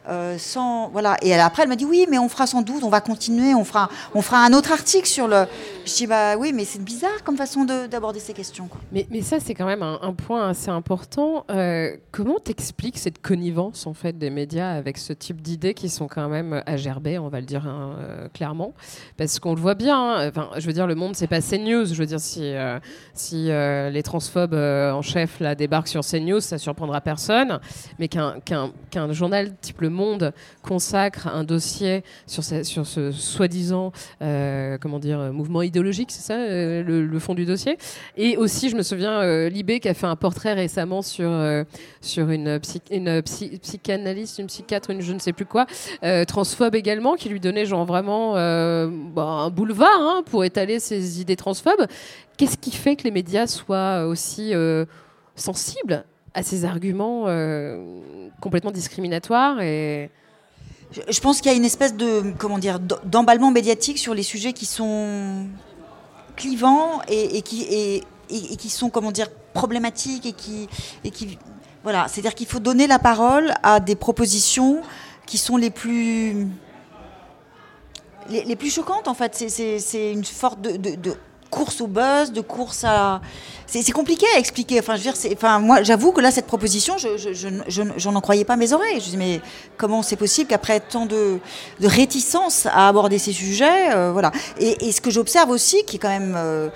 euh, sans voilà et après elle m'a dit oui mais on fera sans doute on va continuer on fera on fera un autre article sur le je dis bah oui mais c'est bizarre comme façon de- d'aborder ces questions quoi. Mais, ça, c'est quand même un, point assez important. Euh, comment t'expliques cette connivence en fait des médias avec ce type d'idées qui sont quand même à gerber, on va le dire hein, euh, clairement, parce qu'on le voit bien. hein. Enfin, je veux dire, le monde, c'est pas CNews. Je veux dire, si euh, si les transphobes en chef là débarquent sur CNews, ça surprendra personne. Mais qu'un qu'un qu'un journal type Le Monde consacre un dossier sur ce, soi-disant comment dire mouvement idéologique, c'est ça euh, le, fond du dossier. Et aussi, je me souviens, euh, Libé qui a fait un portrait récemment sur, euh, sur une, psy- une psy- psychanalyste, une psychiatre, une je ne sais plus quoi, transphobe également, qui lui donnait genre vraiment bah, un boulevard hein, pour étaler ses idées transphobes. Qu'est-ce qui fait que les médias soient aussi sensibles à ces arguments complètement discriminatoires et Je, pense qu'il y a une espèce de comment dire d'emballement médiatique sur les sujets qui sont clivants et, qui sont comment dire problématiques et qui voilà, c'est-à-dire qu'il faut donner la parole à des propositions qui sont les plus les, plus choquantes en fait. C'est- une de- de course au buzz, de course à. C'est compliqué à expliquer. Enfin, je veux dire, enfin, moi, j'avoue que là, cette proposition, je, je, je, je, n'en croyais pas mes oreilles. Je me dis, mais comment c'est possible qu'après tant de, de réticence à aborder ces sujets, euh, voilà. Et, ce que j'observe aussi, qui est quand même euh,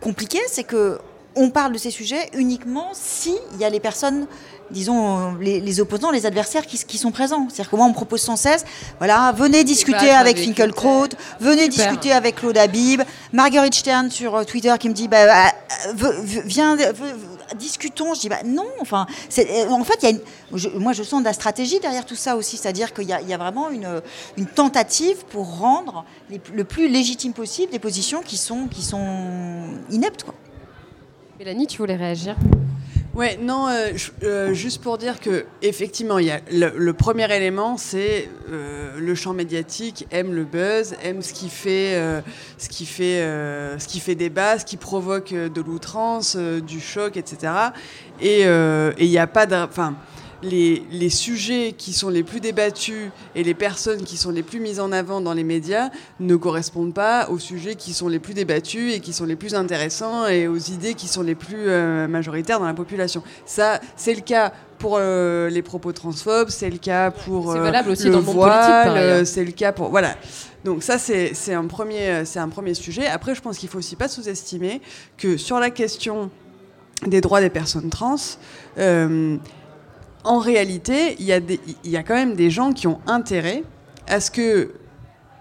compliqué, c'est que on parle de ces sujets uniquement si il y a les personnes, disons les, les opposants, les adversaires qui, qui sont présents. C'est-à-dire que moi on me propose sans cesse, voilà, venez discuter avec Finkelkraut, venez Super. discuter avec Claude Habib, Marguerite Stern sur euh, Twitter qui me dit, bah, euh, viens, discutons. Je dis, bah non, enfin, euh, en fait, il y a une, je- moi je sens de la stratégie derrière tout ça aussi, c'est-à-dire qu'il y, a- il y a vraiment une, une tentative pour rendre les- le plus légitime possible des positions qui sont, qui sont ineptes. Quoi. Mélanie, tu voulais réagir? Ouais, non, euh, euh, juste pour dire que effectivement, il y a le, premier élément, c'est euh, le champ médiatique aime le buzz, aime ce qui fait, ce qui fait, ce qui fait débat, ce qui provoque de l'outrance, du choc, etc. Et euh, et il n'y a pas enfin. Les, les sujets qui sont les plus débattus et les personnes qui sont les plus mises en avant dans les médias ne correspondent pas aux sujets qui sont les plus débattus et qui sont les plus intéressants et aux idées qui sont les plus euh, majoritaires dans la population. Ça, c'est le cas pour euh, les propos transphobes, c'est le cas pour euh, valable aussi le dans voile, c'est le cas pour voilà. Donc ça c'est un premier c'est un premier sujet. Après, je pense qu'il faut aussi pas sous-estimer que sur la question des droits des personnes trans. euh, en réalité, il y, a quand même des gens qui ont intérêt à ce que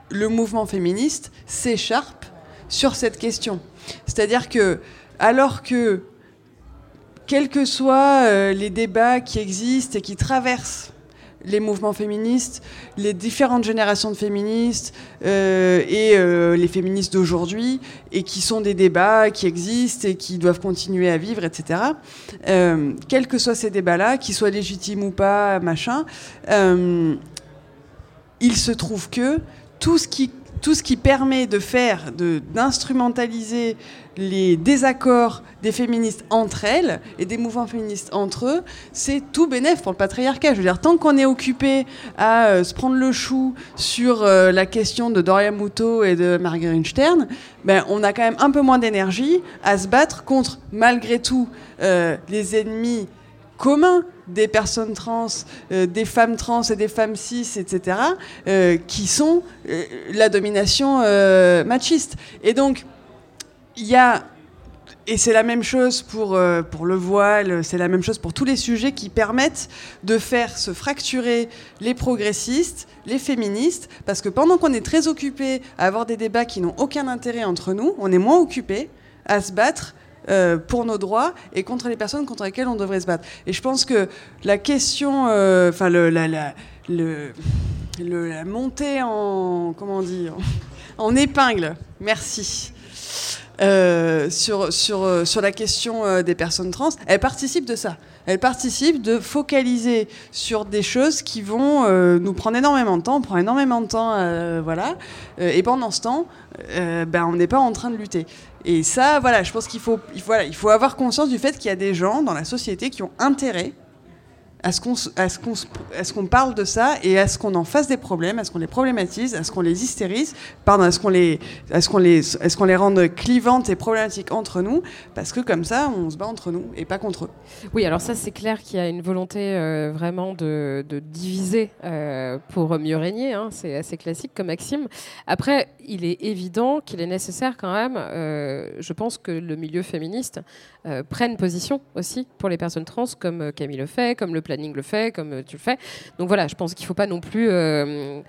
le mouvement féministe s'écharpe sur cette question. C'est-à-dire que, alors que, quels que soient euh, les débats qui existent et qui traversent les mouvements féministes, les différentes générations de féministes euh, et euh, les féministes d'aujourd'hui, et qui sont des débats qui existent et qui doivent continuer à vivre, etc. Euh, quels que soient ces débats-là, qu'ils soient légitimes ou pas, machin, euh, il se trouve que tout ce qui, tout ce qui permet de faire, d'instrumentaliser les désaccords des féministes entre elles et des mouvements féministes entre eux, c'est tout bénéf pour le patriarcat. Je veux dire, tant qu'on est occupé à euh, se prendre le chou sur euh, la question de Doria Muto et de Marguerite Stern, ben, on a quand même un peu moins d'énergie à se battre contre, malgré tout, euh, les ennemis communs des personnes trans, euh, des femmes trans et des femmes cis, etc., euh, qui sont euh, la domination machiste. Et donc, il y a, et c'est la même chose pour, pour le voile, c'est la même chose pour tous les sujets qui permettent de faire se fracturer les progressistes, les féministes, parce que pendant qu'on est très occupé à avoir des débats qui n'ont aucun intérêt entre nous, on est moins occupé à se battre euh, pour nos droits et contre les personnes contre lesquelles on devrait se battre. Et je pense que la question, euh, enfin le, la, le, le- montée en, comment dire, en épingle, merci, euh, sur, sur, sur la question des personnes trans, elle participe de ça. Elle participe de focaliser sur des choses qui vont nous prendre énormément de temps. On prend énormément de temps, voilà. Et pendant ce temps, ben, on n'est pas en train de lutter. Et ça, voilà, je pense qu'il faut, il faut, voilà, il faut avoir conscience du fait qu'il y a des gens dans la société qui ont intérêt à ce qu'on parle de ça et à ce qu'on en fasse des problèmes, à ce qu'on les problématise, à ce qu'on les hystérise, pardon, à ce qu'on les, rende clivantes et problématiques entre nous, parce que comme ça, on se bat entre nous et pas contre eux. Oui, alors ça, c'est clair qu'il y a une volonté euh, vraiment de, diviser euh, pour mieux régner. hein. C'est assez classique comme maxime. Après, il est évident qu'il est nécessaire quand même, euh, je pense que le milieu féministe prenne position aussi pour les personnes trans, comme Camille le fait, comme le planning le fait, comme euh, tu le fais. Donc voilà, je pense qu'il ne faut pas non plus... euh,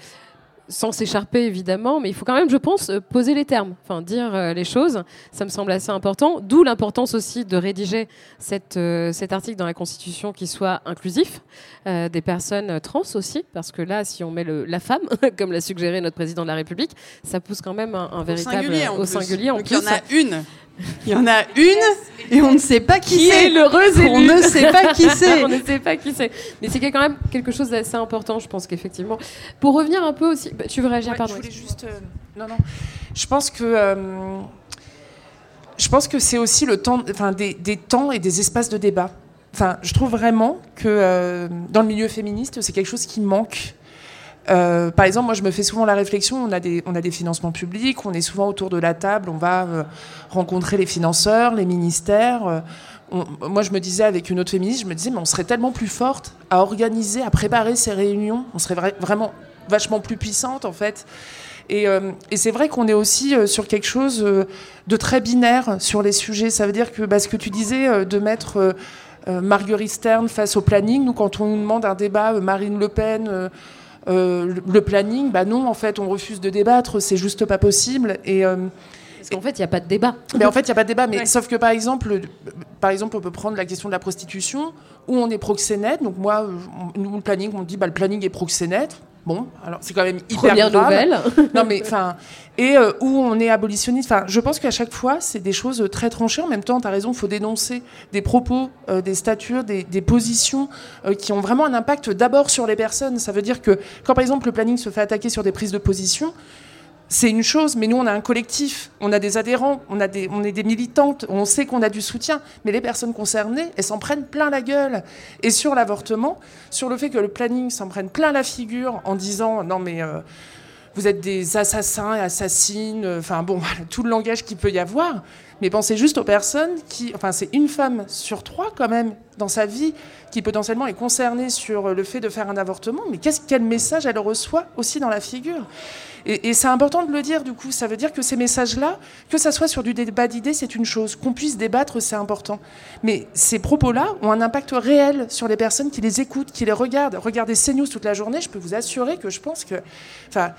sans s'écharper évidemment, mais il faut quand même, je pense, euh, poser les termes, enfin dire euh, les choses. Ça me semble assez important. D'où l'importance aussi de rédiger cette, euh, cet article dans la Constitution qui soit inclusif euh, des personnes trans aussi, parce que là, si on met le, la femme, (laughs) comme l'a suggéré notre président de la République, ça pousse quand même un, un Au véritable singulier, en au plus. singulier. En Donc, il y en plus. a une. Il y en a une et on ne sait pas qui, qui c'est. est l'heureuse On ne sait pas qui (laughs) c'est. on ne sait pas qui c'est. Mais c'est quand même quelque chose d'assez important, je pense qu'effectivement. Pour revenir un peu aussi, bah, tu veux réagir, Ouais, pardon. Je voulais juste. euh, non, non. Je pense que. euh, je pense que c'est aussi le temps, enfin, des, des temps et des espaces de débat. Enfin, je trouve vraiment que euh, dans le milieu féministe, c'est quelque chose qui manque. Euh, par exemple, moi, je me fais souvent la réflexion. On a des, on a des financements publics. On est souvent autour de la table. On va euh, rencontrer les financeurs, les ministères. euh, moi, je me disais avec une autre féministe, je me disais, mais on serait tellement plus forte à organiser, à préparer ces réunions. On serait vra- vraiment vachement plus puissante, en fait. Et, euh, et c'est vrai qu'on est aussi sur quelque chose de très binaire sur les sujets. Ça veut dire que bah, ce que tu disais de mettre Marguerite Stern face au planning, nous, quand on nous demande un débat Marine Le Pen, euh, le- planning, bah non, en fait, on refuse de débattre, c'est juste pas possible. Et. euh, Parce qu'en fait, il n'y a pas de débat. mais en fait, il n'y a pas de débat. Mais Ouais. sauf que par exemple, euh, par exemple, on peut prendre la question de la prostitution, où on est proxénète. Donc moi, euh, nous le planning, on dit bah le planning est proxénète. Bon, alors c'est quand même hyper Première grave. nouvelle. (laughs) Non mais enfin et euh, où on est abolitionniste. Enfin, je pense qu'à chaque fois, c'est des choses euh, très tranchées. En même temps, tu as raison, il faut dénoncer des propos, euh, des statures, des, des positions euh, qui ont vraiment un impact d'abord sur les personnes. Ça veut dire que quand par exemple le planning se fait attaquer sur des prises de position, c'est une chose, mais nous, on a un collectif, on a des adhérents, on, a des, on est des militantes, on sait qu'on a du soutien, mais les personnes concernées, elles s'en prennent plein la gueule. Et sur l'avortement, sur le fait que le planning s'en prenne plein la figure en disant non, mais euh, vous êtes des assassins et assassines, euh, enfin bon, (laughs) tout le langage qu'il peut y avoir. Mais pensez juste aux personnes qui. Enfin, c'est une femme sur trois, quand même, dans sa vie, qui potentiellement est concernée sur le fait de faire un avortement. Mais qu'est-ce, quel message elle reçoit aussi dans la figure? Et, et c'est important de le dire, du coup. Ça veut dire que ces messages-là, que ça soit sur du débat d'idées, c'est une chose. Qu'on puisse débattre, c'est important. Mais ces propos-là ont un impact réel sur les personnes qui les écoutent, qui les regardent. Regardez CNews toute la journée, je peux vous assurer que je pense que. Enfin.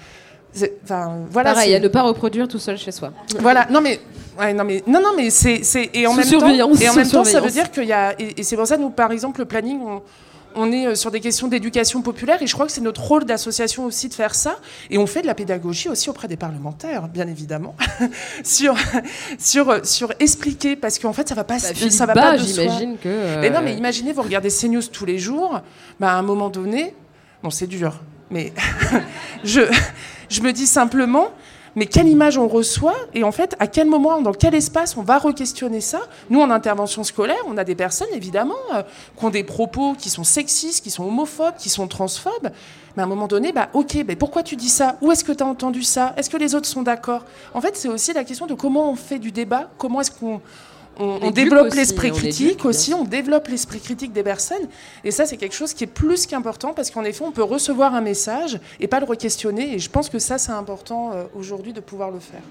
Enfin, voilà. Pareil, à ne pas reproduire tout seul chez soi. voilà, non mais, ouais, non mais, non non mais c'est, c'est et en Sous même temps, et en même temps, ça veut dire qu'il y a, et, et c'est pour ça nous par exemple le planning, on, on est euh, sur des questions d'éducation populaire et je crois que c'est notre rôle d'association aussi de faire ça et on fait de la pédagogie aussi auprès des parlementaires, bien évidemment, (laughs) sur sur euh, sur expliquer parce qu'en fait ça va pas, Bah, ça va pas de j'imagine que. euh, Mais non, mais imaginez, vous regardez CNews tous les jours, bah, à un moment donné, bon, c'est dur, mais (laughs) je, je me dis simplement, mais quelle image on reçoit et en fait, à quel moment, dans quel espace on va re-questionner ça? Nous, en intervention scolaire, on a des personnes, évidemment, euh, qui ont des propos qui sont sexistes, qui sont homophobes, qui sont transphobes. Mais à un moment donné, bah, ok, mais pourquoi tu dis ça? Où est-ce que tu as entendu ça? Est-ce que les autres sont d'accord? En fait, c'est aussi la question de comment on fait du débat, comment est-ce qu'on on, développe l'esprit critique aussi, on développe l'esprit critique des personnes. Et ça, c'est quelque chose qui est plus qu'important parce qu'en effet, on peut recevoir un message et pas le re-questionner. Et je pense que ça, c'est important euh, aujourd'hui de pouvoir le faire.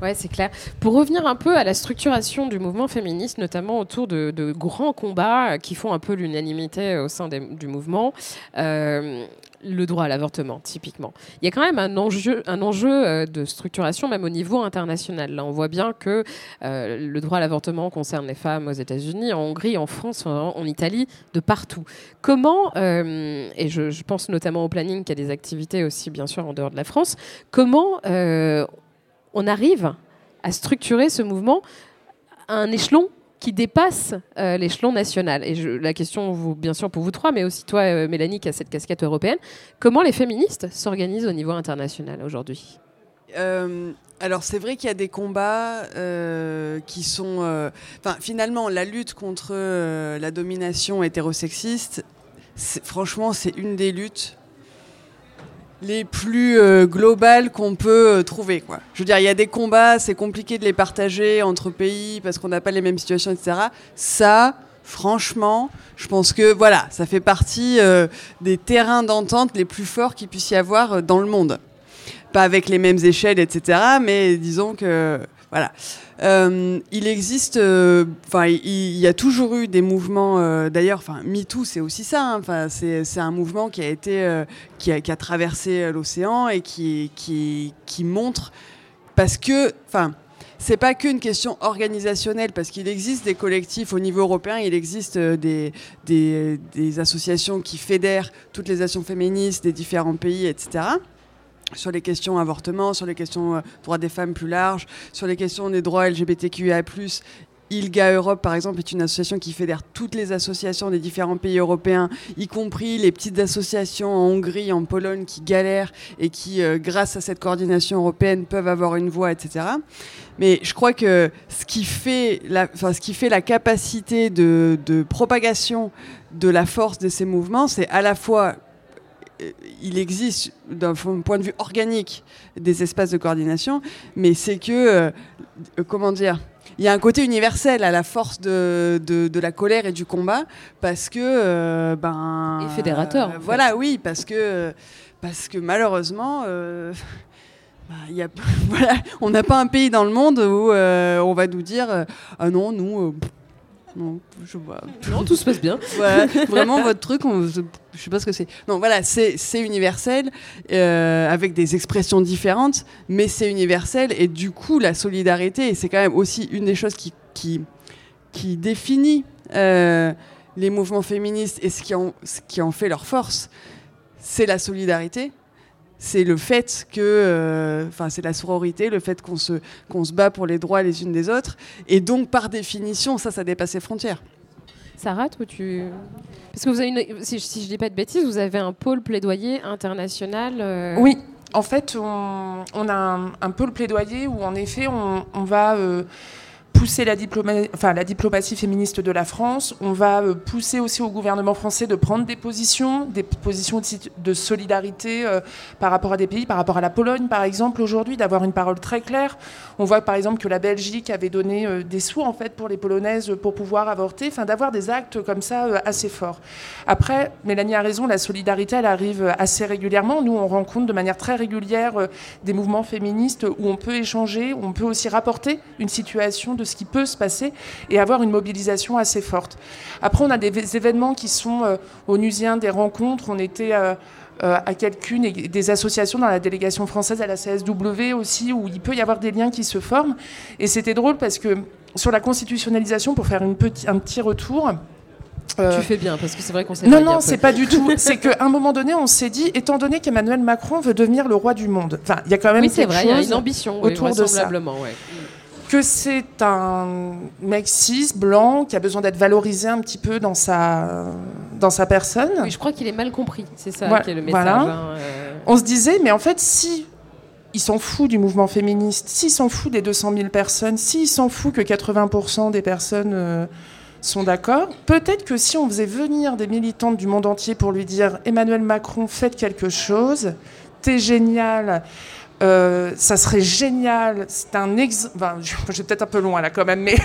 Ouais, c'est clair. Pour revenir un peu à la structuration du mouvement féministe, notamment autour de, de grands combats qui font un peu l'unanimité au sein du mouvement, euh, le droit à l'avortement, typiquement. Il y a quand même un enjeu, un enjeu euh, de structuration, même au niveau international. Là, on voit bien que euh, le droit à l'avortement concerne les femmes aux États-Unis, en Hongrie, en France, en, Italie, de partout. Comment, euh, et je, pense notamment au planning qui a des activités aussi, bien sûr, en dehors de la France, comment euh, on arrive à structurer ce mouvement à un échelon qui dépasse euh, l'échelon national. Et la question, bien sûr, pour vous trois, mais aussi toi, euh, Mélanie, qui a cette casquette européenne, comment les féministes s'organisent au niveau international aujourd'hui? Euh, alors c'est vrai qu'il y a des combats qui sont... finalement la lutte contre la domination hétérosexiste, franchement c'est une des luttes les plus euh, globales qu'on peut euh, trouver. Quoi. Je veux dire, il y a des combats, c'est compliqué de les partager entre pays parce qu'on n'a pas les mêmes situations, etc. Ça, franchement, je pense que voilà, ça fait partie euh, des terrains d'entente les plus forts qu'il puisse y avoir euh, dans le monde pas avec les mêmes échelles, etc. Mais disons que Voilà. Euh, il existe, euh, enfin, il, y a toujours eu des mouvements. euh, D'ailleurs, enfin, MeToo, c'est aussi ça. hein. Enfin, c'est c'est un mouvement qui a été, qui, a, traversé l'océan et qui, qui, qui montre parce que, enfin. C'est pas qu'une question organisationnelle, parce qu'il existe des collectifs au niveau européen, il existe des, des, des associations qui fédèrent toutes les actions féministes des différents pays, etc sur les questions avortement, sur les questions euh, droits des femmes plus larges, sur les questions des droits LGBTQIA+. ILGA Europe, par exemple, est une association qui fédère toutes les associations des différents pays européens, y compris les petites associations en Hongrie, en Pologne, qui galèrent et qui, euh, grâce à cette coordination européenne, peuvent avoir une voix, etc. Mais je crois que ce qui fait la, capacité de, propagation de la force de ces mouvements, c'est à la fois il existe d'un point de vue organique des espaces de coordination, mais c'est que, euh, euh, comment dire, il y a un côté universel à la force de, de, de la colère et du combat, parce que, euh, ben, Et fédérateur, fait. voilà, oui, parce que, parce que malheureusement. euh, bah, y a, (laughs) voilà, on n'a pas un pays dans le monde où euh, on va nous dire euh, ah non nous euh, non je vois Non, tout se passe bien. (laughs) voilà, vraiment (laughs) votre truc, on, je sais pas ce que c'est. Non, voilà, c'est universel, euh, avec des expressions différentes, mais c'est universel, et du coup, la solidarité, c'est quand même aussi une des choses qui, qui, qui définit euh, les mouvements féministes et ce qui en, ce qui en fait leur force, c'est la solidarité. C'est le fait que, euh, enfin, c'est la sororité, le fait qu'on se, qu'on se bat pour les droits les unes des autres, et donc par définition, ça, ça dépasse les frontières. Sarah, toi, tu. Parce que vous avez une. Si, si je dis pas de bêtises, vous avez un pôle plaidoyer international. euh, Oui, en fait, on, on a un, un peu le plaidoyer où, en effet, on, on va euh, pousser la, diplomatie féministe de la France. On va euh, pousser aussi au gouvernement français de prendre des positions, des positions de, solidarité euh, par rapport à des pays, par rapport à la Pologne, par exemple, aujourd'hui, d'avoir une parole très claire. On voit, par exemple, que la Belgique avait donné euh, des sous, en fait, pour les Polonaises pour pouvoir avorter, enfin, d'avoir des actes comme ça assez forts. Après, Mélanie a raison, la solidarité, elle arrive assez régulièrement. Nous, on rencontre de manière très régulière des mouvements féministes où on peut échanger, on peut aussi rapporter une situation de ce qui peut se passer et avoir une mobilisation assez forte. Après, on a des événements qui sont euh, onusien, des rencontres. On était euh, euh, à quelqu'une et des associations dans la délégation française à la CSW aussi, où il peut y avoir des liens qui se forment. Et c'était drôle parce que sur la constitutionnalisation, pour faire une petit, un petit retour, euh, Tu fais bien, parce que c'est vrai qu'on s'est non, non, c'est pas du tout. (laughs) C'est qu'à un moment donné, on s'est dit, étant donné qu'Emmanuel Macron veut devenir le roi du monde, enfin, il y a quand même Oui, quelque vrai, il y a chose une ambition oui, autour de ça. ouais. Que c'est un mec cis, blanc, qui a besoin d'être valorisé un petit peu dans sa, dans sa personne. Oui, je crois qu'il est mal compris. C'est ça Voilà, qui est le message. voilà. hein, euh. On se disait, mais en fait, si il s'en fout du mouvement féministe, s'il s'en fout des 200 000 personnes, s'il s'en fout que 80% des personnes euh, sont d'accord, peut-être que si on faisait venir des militantes du monde entier pour lui dire Emmanuel Macron, faites quelque chose, t'es génial. Euh, ça serait génial. C'est un exemple. Enfin, je vais peut-être un peu loin là quand même, mais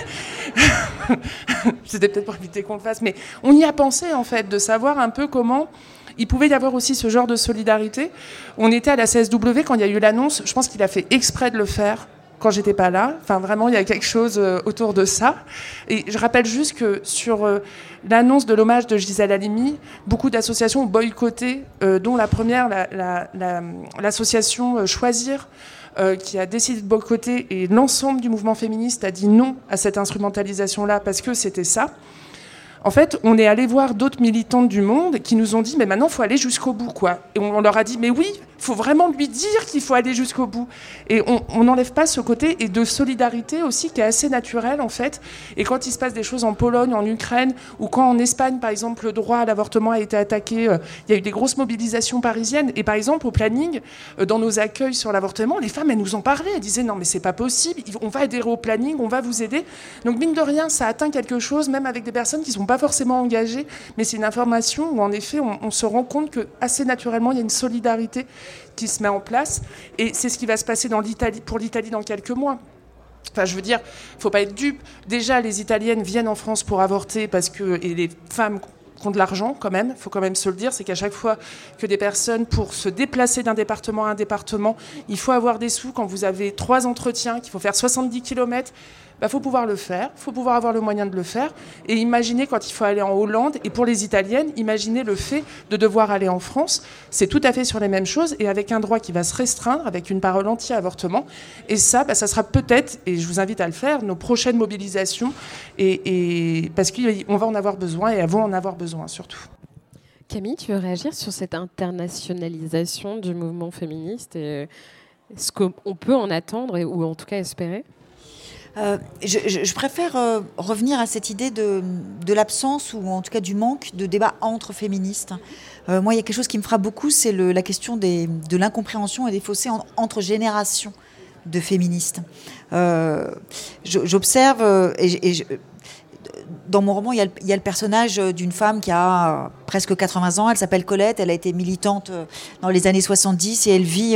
(laughs) c'était peut-être pour éviter qu'on le fasse. Mais on y a pensé en fait de savoir un peu comment il pouvait y avoir aussi ce genre de solidarité. On était à la CSW quand il y a eu l'annonce. Je pense qu'il a fait exprès de le faire quand j'étais pas là. Enfin, vraiment, il y a quelque chose euh, autour de ça. Et je rappelle juste que sur euh, l'annonce de l'hommage de Gisèle Halimi, beaucoup d'associations ont boycotté, euh, dont la première, la- la- la- l'association Choisir, qui a décidé de boycotter, et l'ensemble du mouvement féministe a dit non à cette instrumentalisation-là parce que c'était ça. En fait, on est allé voir d'autres militantes du monde qui nous ont dit mais maintenant il faut aller jusqu'au bout quoi. Et on, leur a dit mais oui, faut vraiment lui dire qu'il faut aller jusqu'au bout. Et on n'enlève pas ce côté et de solidarité aussi qui est assez naturel en fait. Et quand il se passe des choses en Pologne, en Ukraine ou quand en Espagne par exemple le droit à l'avortement a été attaqué, euh, il y a eu des grosses mobilisations parisiennes. Et par exemple au planning, euh, dans nos accueils sur l'avortement, les femmes elles nous en parlaient, elles disaient non mais c'est pas possible, il- on va adhérer au planning, on va vous aider. Donc mine de rien, ça atteint quelque chose même avec des personnes qui sont pas forcément engagées, mais c'est une information où en effet on, on se rend compte que assez naturellement il y a une solidarité qui se met en place et c'est ce qui va se passer pour l'Italie dans quelques mois. Enfin, je veux dire, faut pas être dupe. Déjà, les Italiennes viennent en France pour avorter parce que et les femmes qui ont de l'argent quand même, il faut quand même se le dire, c'est qu'à chaque fois que des personnes, pour se déplacer d'un département à un département, il faut avoir des sous. Quand vous avez trois entretiens, qu'il faut faire 70 km, il bah, faut pouvoir le faire, il faut pouvoir avoir le moyen de le faire. Et imaginez quand il faut aller en Hollande, et pour les Italiennes, imaginez le fait de devoir aller en France. C'est tout à fait sur les mêmes choses, et avec un droit qui va se restreindre, avec une parole anti-avortement. Et ça, bah, ça sera peut-être, et je vous invite à le faire, nos prochaines mobilisations, et, parce qu'on va en avoir besoin, et vont en avoir besoin surtout. Camille, tu veux réagir sur cette internationalisation du mouvement féministe et ce qu'on peut en attendre, ou en tout cas espérer? Euh, je, préfère euh, revenir à cette idée de, l'absence ou en tout cas du manque de débat entre féministes. Euh, moi, il y a quelque chose qui me frappe beaucoup, c'est la question de l'incompréhension et des fossés entre générations de féministes. J'observe et, et dans mon roman, il y, a le, personnage euh, d'une femme qui a euh, presque 80 ans. Elle s'appelle Colette. Elle a été militante euh, dans les années 70 et elle vit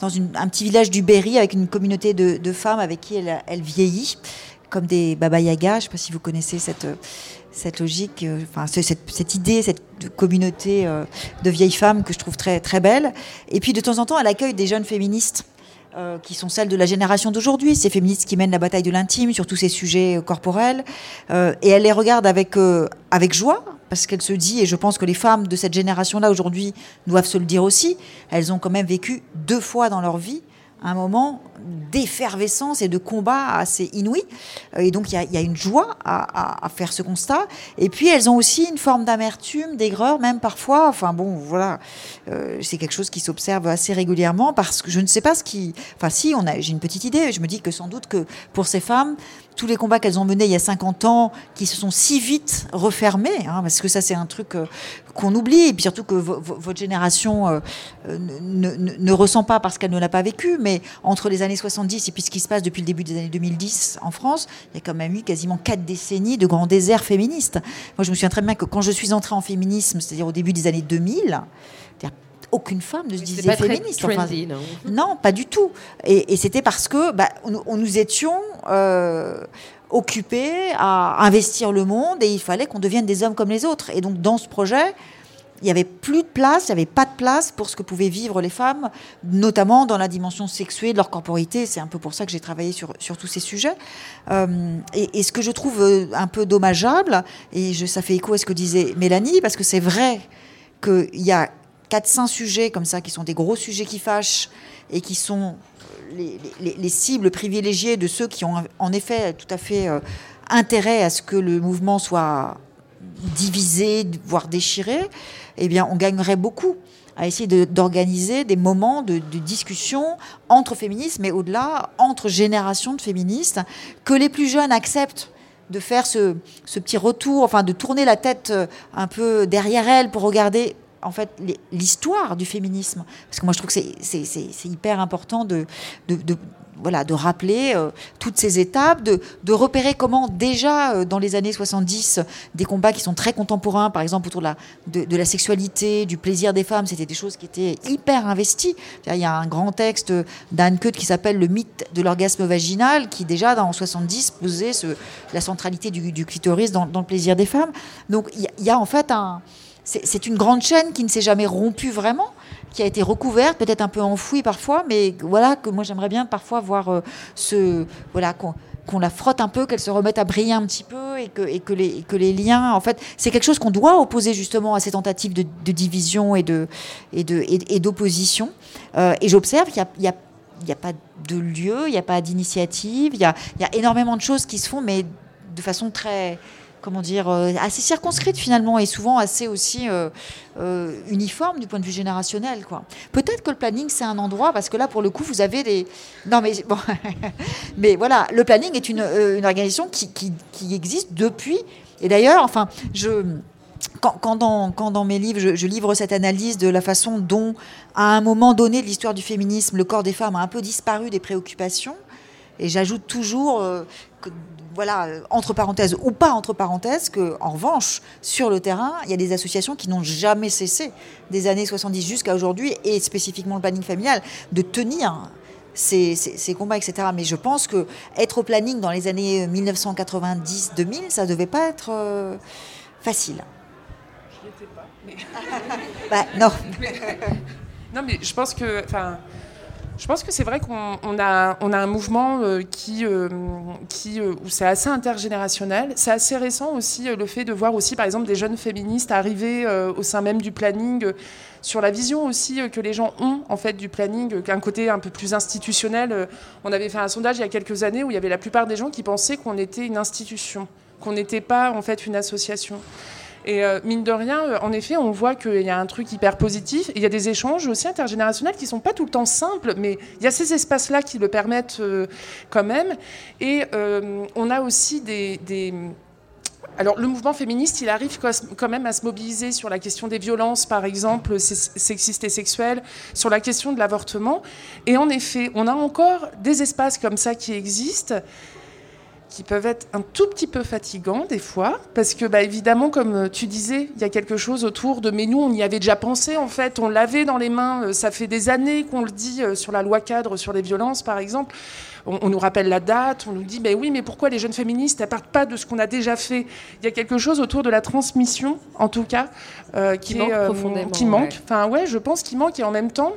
dans un petit village du Berry avec une communauté de, femmes avec qui elle, vieillit, comme des Baba Yaga. Je ne sais pas si vous connaissez cette, cette logique, enfin, cette, cette, idée, cette communauté de vieilles femmes que je trouve très, très belle. Et puis de temps en temps, elle accueille des jeunes féministes euh, qui sont celles de la génération d'aujourd'hui, ces féministes qui mènent la bataille de l'intime sur tous ces sujets euh, corporels. Euh, et elle les regarde avec, avec joie, parce qu'elle se dit, et je pense que les femmes de cette génération-là aujourd'hui doivent se le dire aussi, elles ont quand même vécu deux fois dans leur vie un moment d'effervescence et de combat assez inouï. Et donc, il y, a une joie à, faire ce constat. Et puis, elles ont aussi une forme d'amertume, d'aigreur, même parfois. Enfin, bon, voilà. Euh, c'est quelque chose qui s'observe assez régulièrement parce que je ne sais pas ce qui. Enfin, si, on a, j'ai une petite idée. Je me dis que sans doute que pour ces femmes, tous les combats qu'elles ont menés il y a 50 ans, qui se sont si vite refermés, hein, parce que ça c'est un truc euh, qu'on oublie, et puis surtout que votre génération euh, ne, ressent pas parce qu'elle ne l'a pas vécu, mais entre les années 70 et puis ce qui se passe depuis le début des années 2010 en France, il y a quand même eu quasiment quatre décennies de grands déserts féministes. Moi je me souviens très bien que quand je suis entrée en féminisme, c'est-à-dire au début des années 2000, aucune femme ne se disait féministe. non. pas du tout. Et, c'était parce que bah, on, nous étions euh, occupés à investir le monde et il fallait qu'on devienne des hommes comme les autres. Et donc dans ce projet, il n'y avait plus de place, il n'y avait pas de place pour ce que pouvaient vivre les femmes, notamment dans la dimension sexuée de leur corporité. C'est un peu pour ça que j'ai travaillé sur, sur tous ces sujets. Euh, et, ce que je trouve euh, un peu dommageable, et je, ça fait écho à ce que disait Mélanie, parce que c'est vrai qu'il y a 400 sujets comme ça, qui sont des gros sujets qui fâchent et qui sont les, les, cibles privilégiées de ceux qui ont en effet tout à fait euh, intérêt à ce que le mouvement soit divisé, voire déchiré, eh bien, on gagnerait beaucoup à essayer d'organiser des moments de, discussion entre féministes, mais au-delà, entre générations de féministes, que les plus jeunes acceptent de faire ce, petit retour, enfin de tourner la tête euh, un peu derrière elles pour regarder en fait l'histoire du féminisme. Parce que moi, je trouve que c'est hyper important de, voilà, de rappeler euh, toutes ces étapes, de, repérer comment déjà euh, dans les années 70, des combats qui sont très contemporains, par exemple autour de la, sexualité, du plaisir des femmes, c'était des choses qui étaient hyper investies. Il y a un grand texte d'Anne Kutt qui s'appelle Le mythe de l'orgasme vaginal, qui déjà dans 70 posait la centralité du, clitoris dans, le plaisir des femmes. Donc il y, a en fait un c'est une grande chaîne qui ne s'est jamais rompue vraiment, qui a été recouverte, peut-être un peu enfouie parfois, mais voilà que moi j'aimerais bien parfois voir euh, ce voilà qu'on la frotte un peu, qu'elle se remette à briller un petit peu et que, et que, les, que les liens, en fait, c'est quelque chose qu'on doit opposer justement à ces tentatives de, division et et de et, d'opposition. Euh, et j'observe qu'il y a, il n'y a pas de lieu, il n'y a pas d'initiative, il y a, il y a énormément de choses qui se font, mais de façon très comment dire, euh, assez circonscrite finalement et souvent assez aussi euh, euh, uniforme du point de vue générationnel. Peut-être que le planning c'est un endroit parce que là pour le coup vous avez des. Non mais bon, (laughs) mais voilà, le planning est une, une organisation qui, qui, qui, existe depuis. Et d'ailleurs, enfin, je. Quand, quand, dans, quand, dans, mes livres, je, livre cette analyse de la façon dont, à un moment donné de l'histoire du féminisme, le corps des femmes a un peu disparu des préoccupations, et j'ajoute toujours que voilà, euh, entre parenthèses ou pas entre parenthèses, que en revanche, sur le terrain, il y a des associations qui n'ont jamais cessé, des années 70 jusqu'à aujourd'hui, et spécifiquement le planning familial, de tenir ces, combats, etc. Mais je pense que être au planning dans les années 1990-2000, ça ne devait pas être euh, facile. (laughs) Bah, non. (laughs) non, mais je pense que, enfin, je pense que c'est vrai qu'on on a, un mouvement euh, qui, euh, qui, euh, où c'est assez intergénérationnel. C'est assez récent aussi euh, le fait de voir aussi, par exemple, des jeunes féministes arriver au sein même du planning. sur la vision aussi que les gens ont en fait du planning, qu'un côté un peu plus institutionnel. On avait fait un sondage il y a quelques années où il y avait la plupart des gens qui pensaient qu'on était une institution, qu'on n'était pas en fait une association. Et euh, mine de rien, euh, en effet, on voit qu'il y a un truc hyper positif. Il y a des échanges aussi intergénérationnels qui sont pas tout le temps simples, mais il y a ces espaces-là qui le permettent euh, quand même. Et on a aussi des, alors, le mouvement féministe, il arrive quand même à se mobiliser sur la question des violences, par exemple, sex- sexistes et sexuelles, sur la question de l'avortement. Et en effet, on a encore des espaces comme ça qui existent qui peuvent être un tout petit peu fatigants des fois, parce que bah, évidemment, comme euh, tu disais, il y a quelque chose autour de mais nous, on y avait déjà pensé en fait, on l'avait dans les mains, euh, ça fait des années qu'on le dit euh, sur la loi cadre sur les violences par exemple, on, on nous rappelle la date, on nous dit mais oui, mais pourquoi les jeunes féministes ne partent pas de ce qu'on a déjà fait? Il y a quelque chose autour de la transmission, en tout cas, euh, qui, Qui est, manque euh, profondément, qui manque. Enfin ouais, je pense qu'il manque et en même temps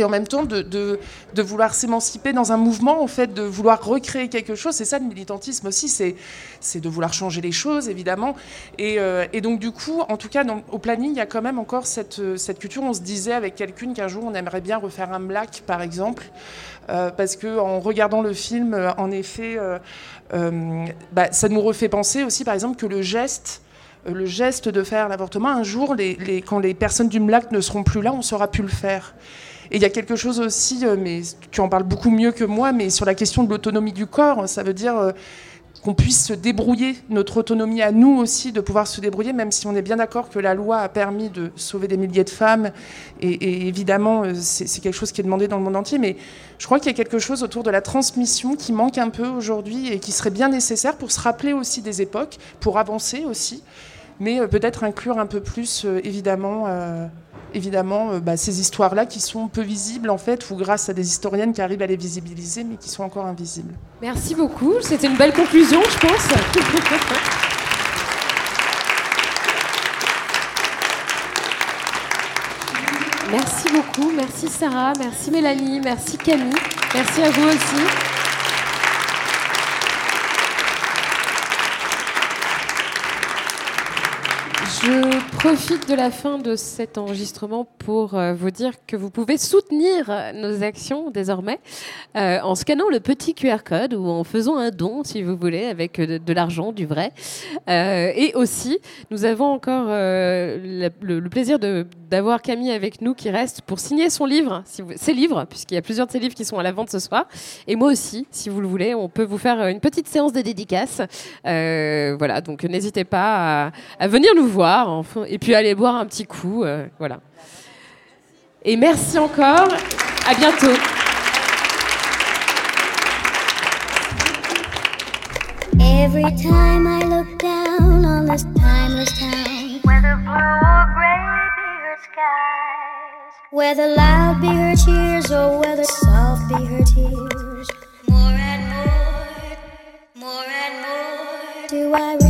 et en même temps de, vouloir s'émanciper dans un mouvement, en fait, de vouloir recréer quelque chose. C'est ça le militantisme aussi, c'est, de vouloir changer les choses, évidemment. Et, euh, donc, du coup, en tout cas, au planning, il y a quand même encore cette, euh, cette culture. On se disait avec quelqu'un qu'un jour, on aimerait bien refaire un Black, par exemple. Euh, parce que en regardant le film, en effet, bah, ça nous refait penser aussi, par exemple, que le geste, le geste de faire l'avortement, un jour, quand les personnes du MLAC ne seront plus là, on saura plus le faire. Et il y a quelque chose aussi, euh, mais tu en parles beaucoup mieux que moi, mais sur la question de l'autonomie du corps, ça veut dire euh, qu'on puisse se débrouiller, notre autonomie à nous aussi, de pouvoir se débrouiller, même si on est bien d'accord que la loi a permis de sauver des milliers de femmes, et, et évidemment, euh, c'est c'est quelque chose qui est demandé dans le monde entier, mais je crois qu'il y a quelque chose autour de la transmission qui manque un peu aujourd'hui et qui serait bien nécessaire pour se rappeler aussi des époques, pour avancer aussi, mais euh, peut-être inclure un peu plus, euh, évidemment, euh, évidemment bah, ces histoires-là qui sont peu visibles, en fait, ou grâce à des historiennes qui arrivent à les visibiliser, mais qui sont encore invisibles. Merci beaucoup. C'était une belle conclusion, je pense. (laughs) Merci beaucoup. Merci Sarah. Merci Mélanie. Merci Camille. Merci à vous aussi. Je profite de la fin de cet enregistrement pour euh, vous dire que vous pouvez soutenir nos actions désormais euh, en scannant le petit QR code ou en faisant un don, si vous voulez, avec euh, de, l'argent, du vrai. Et aussi, nous avons encore le, plaisir d'avoir Camille avec nous qui reste pour signer son livre, ses livres, puisqu'il y a plusieurs de ses livres qui sont à la vente ce soir. Et moi aussi, si vous le voulez, on peut vous faire une petite séance de dédicace. Voilà, donc n'hésitez pas à venir nous voir et puis aller boire un petit coup. euh, voilà. Et merci encore. À bientôt. Every time I look down on this timeless town, blue be skies. loud be her or soft be her tears, more and more,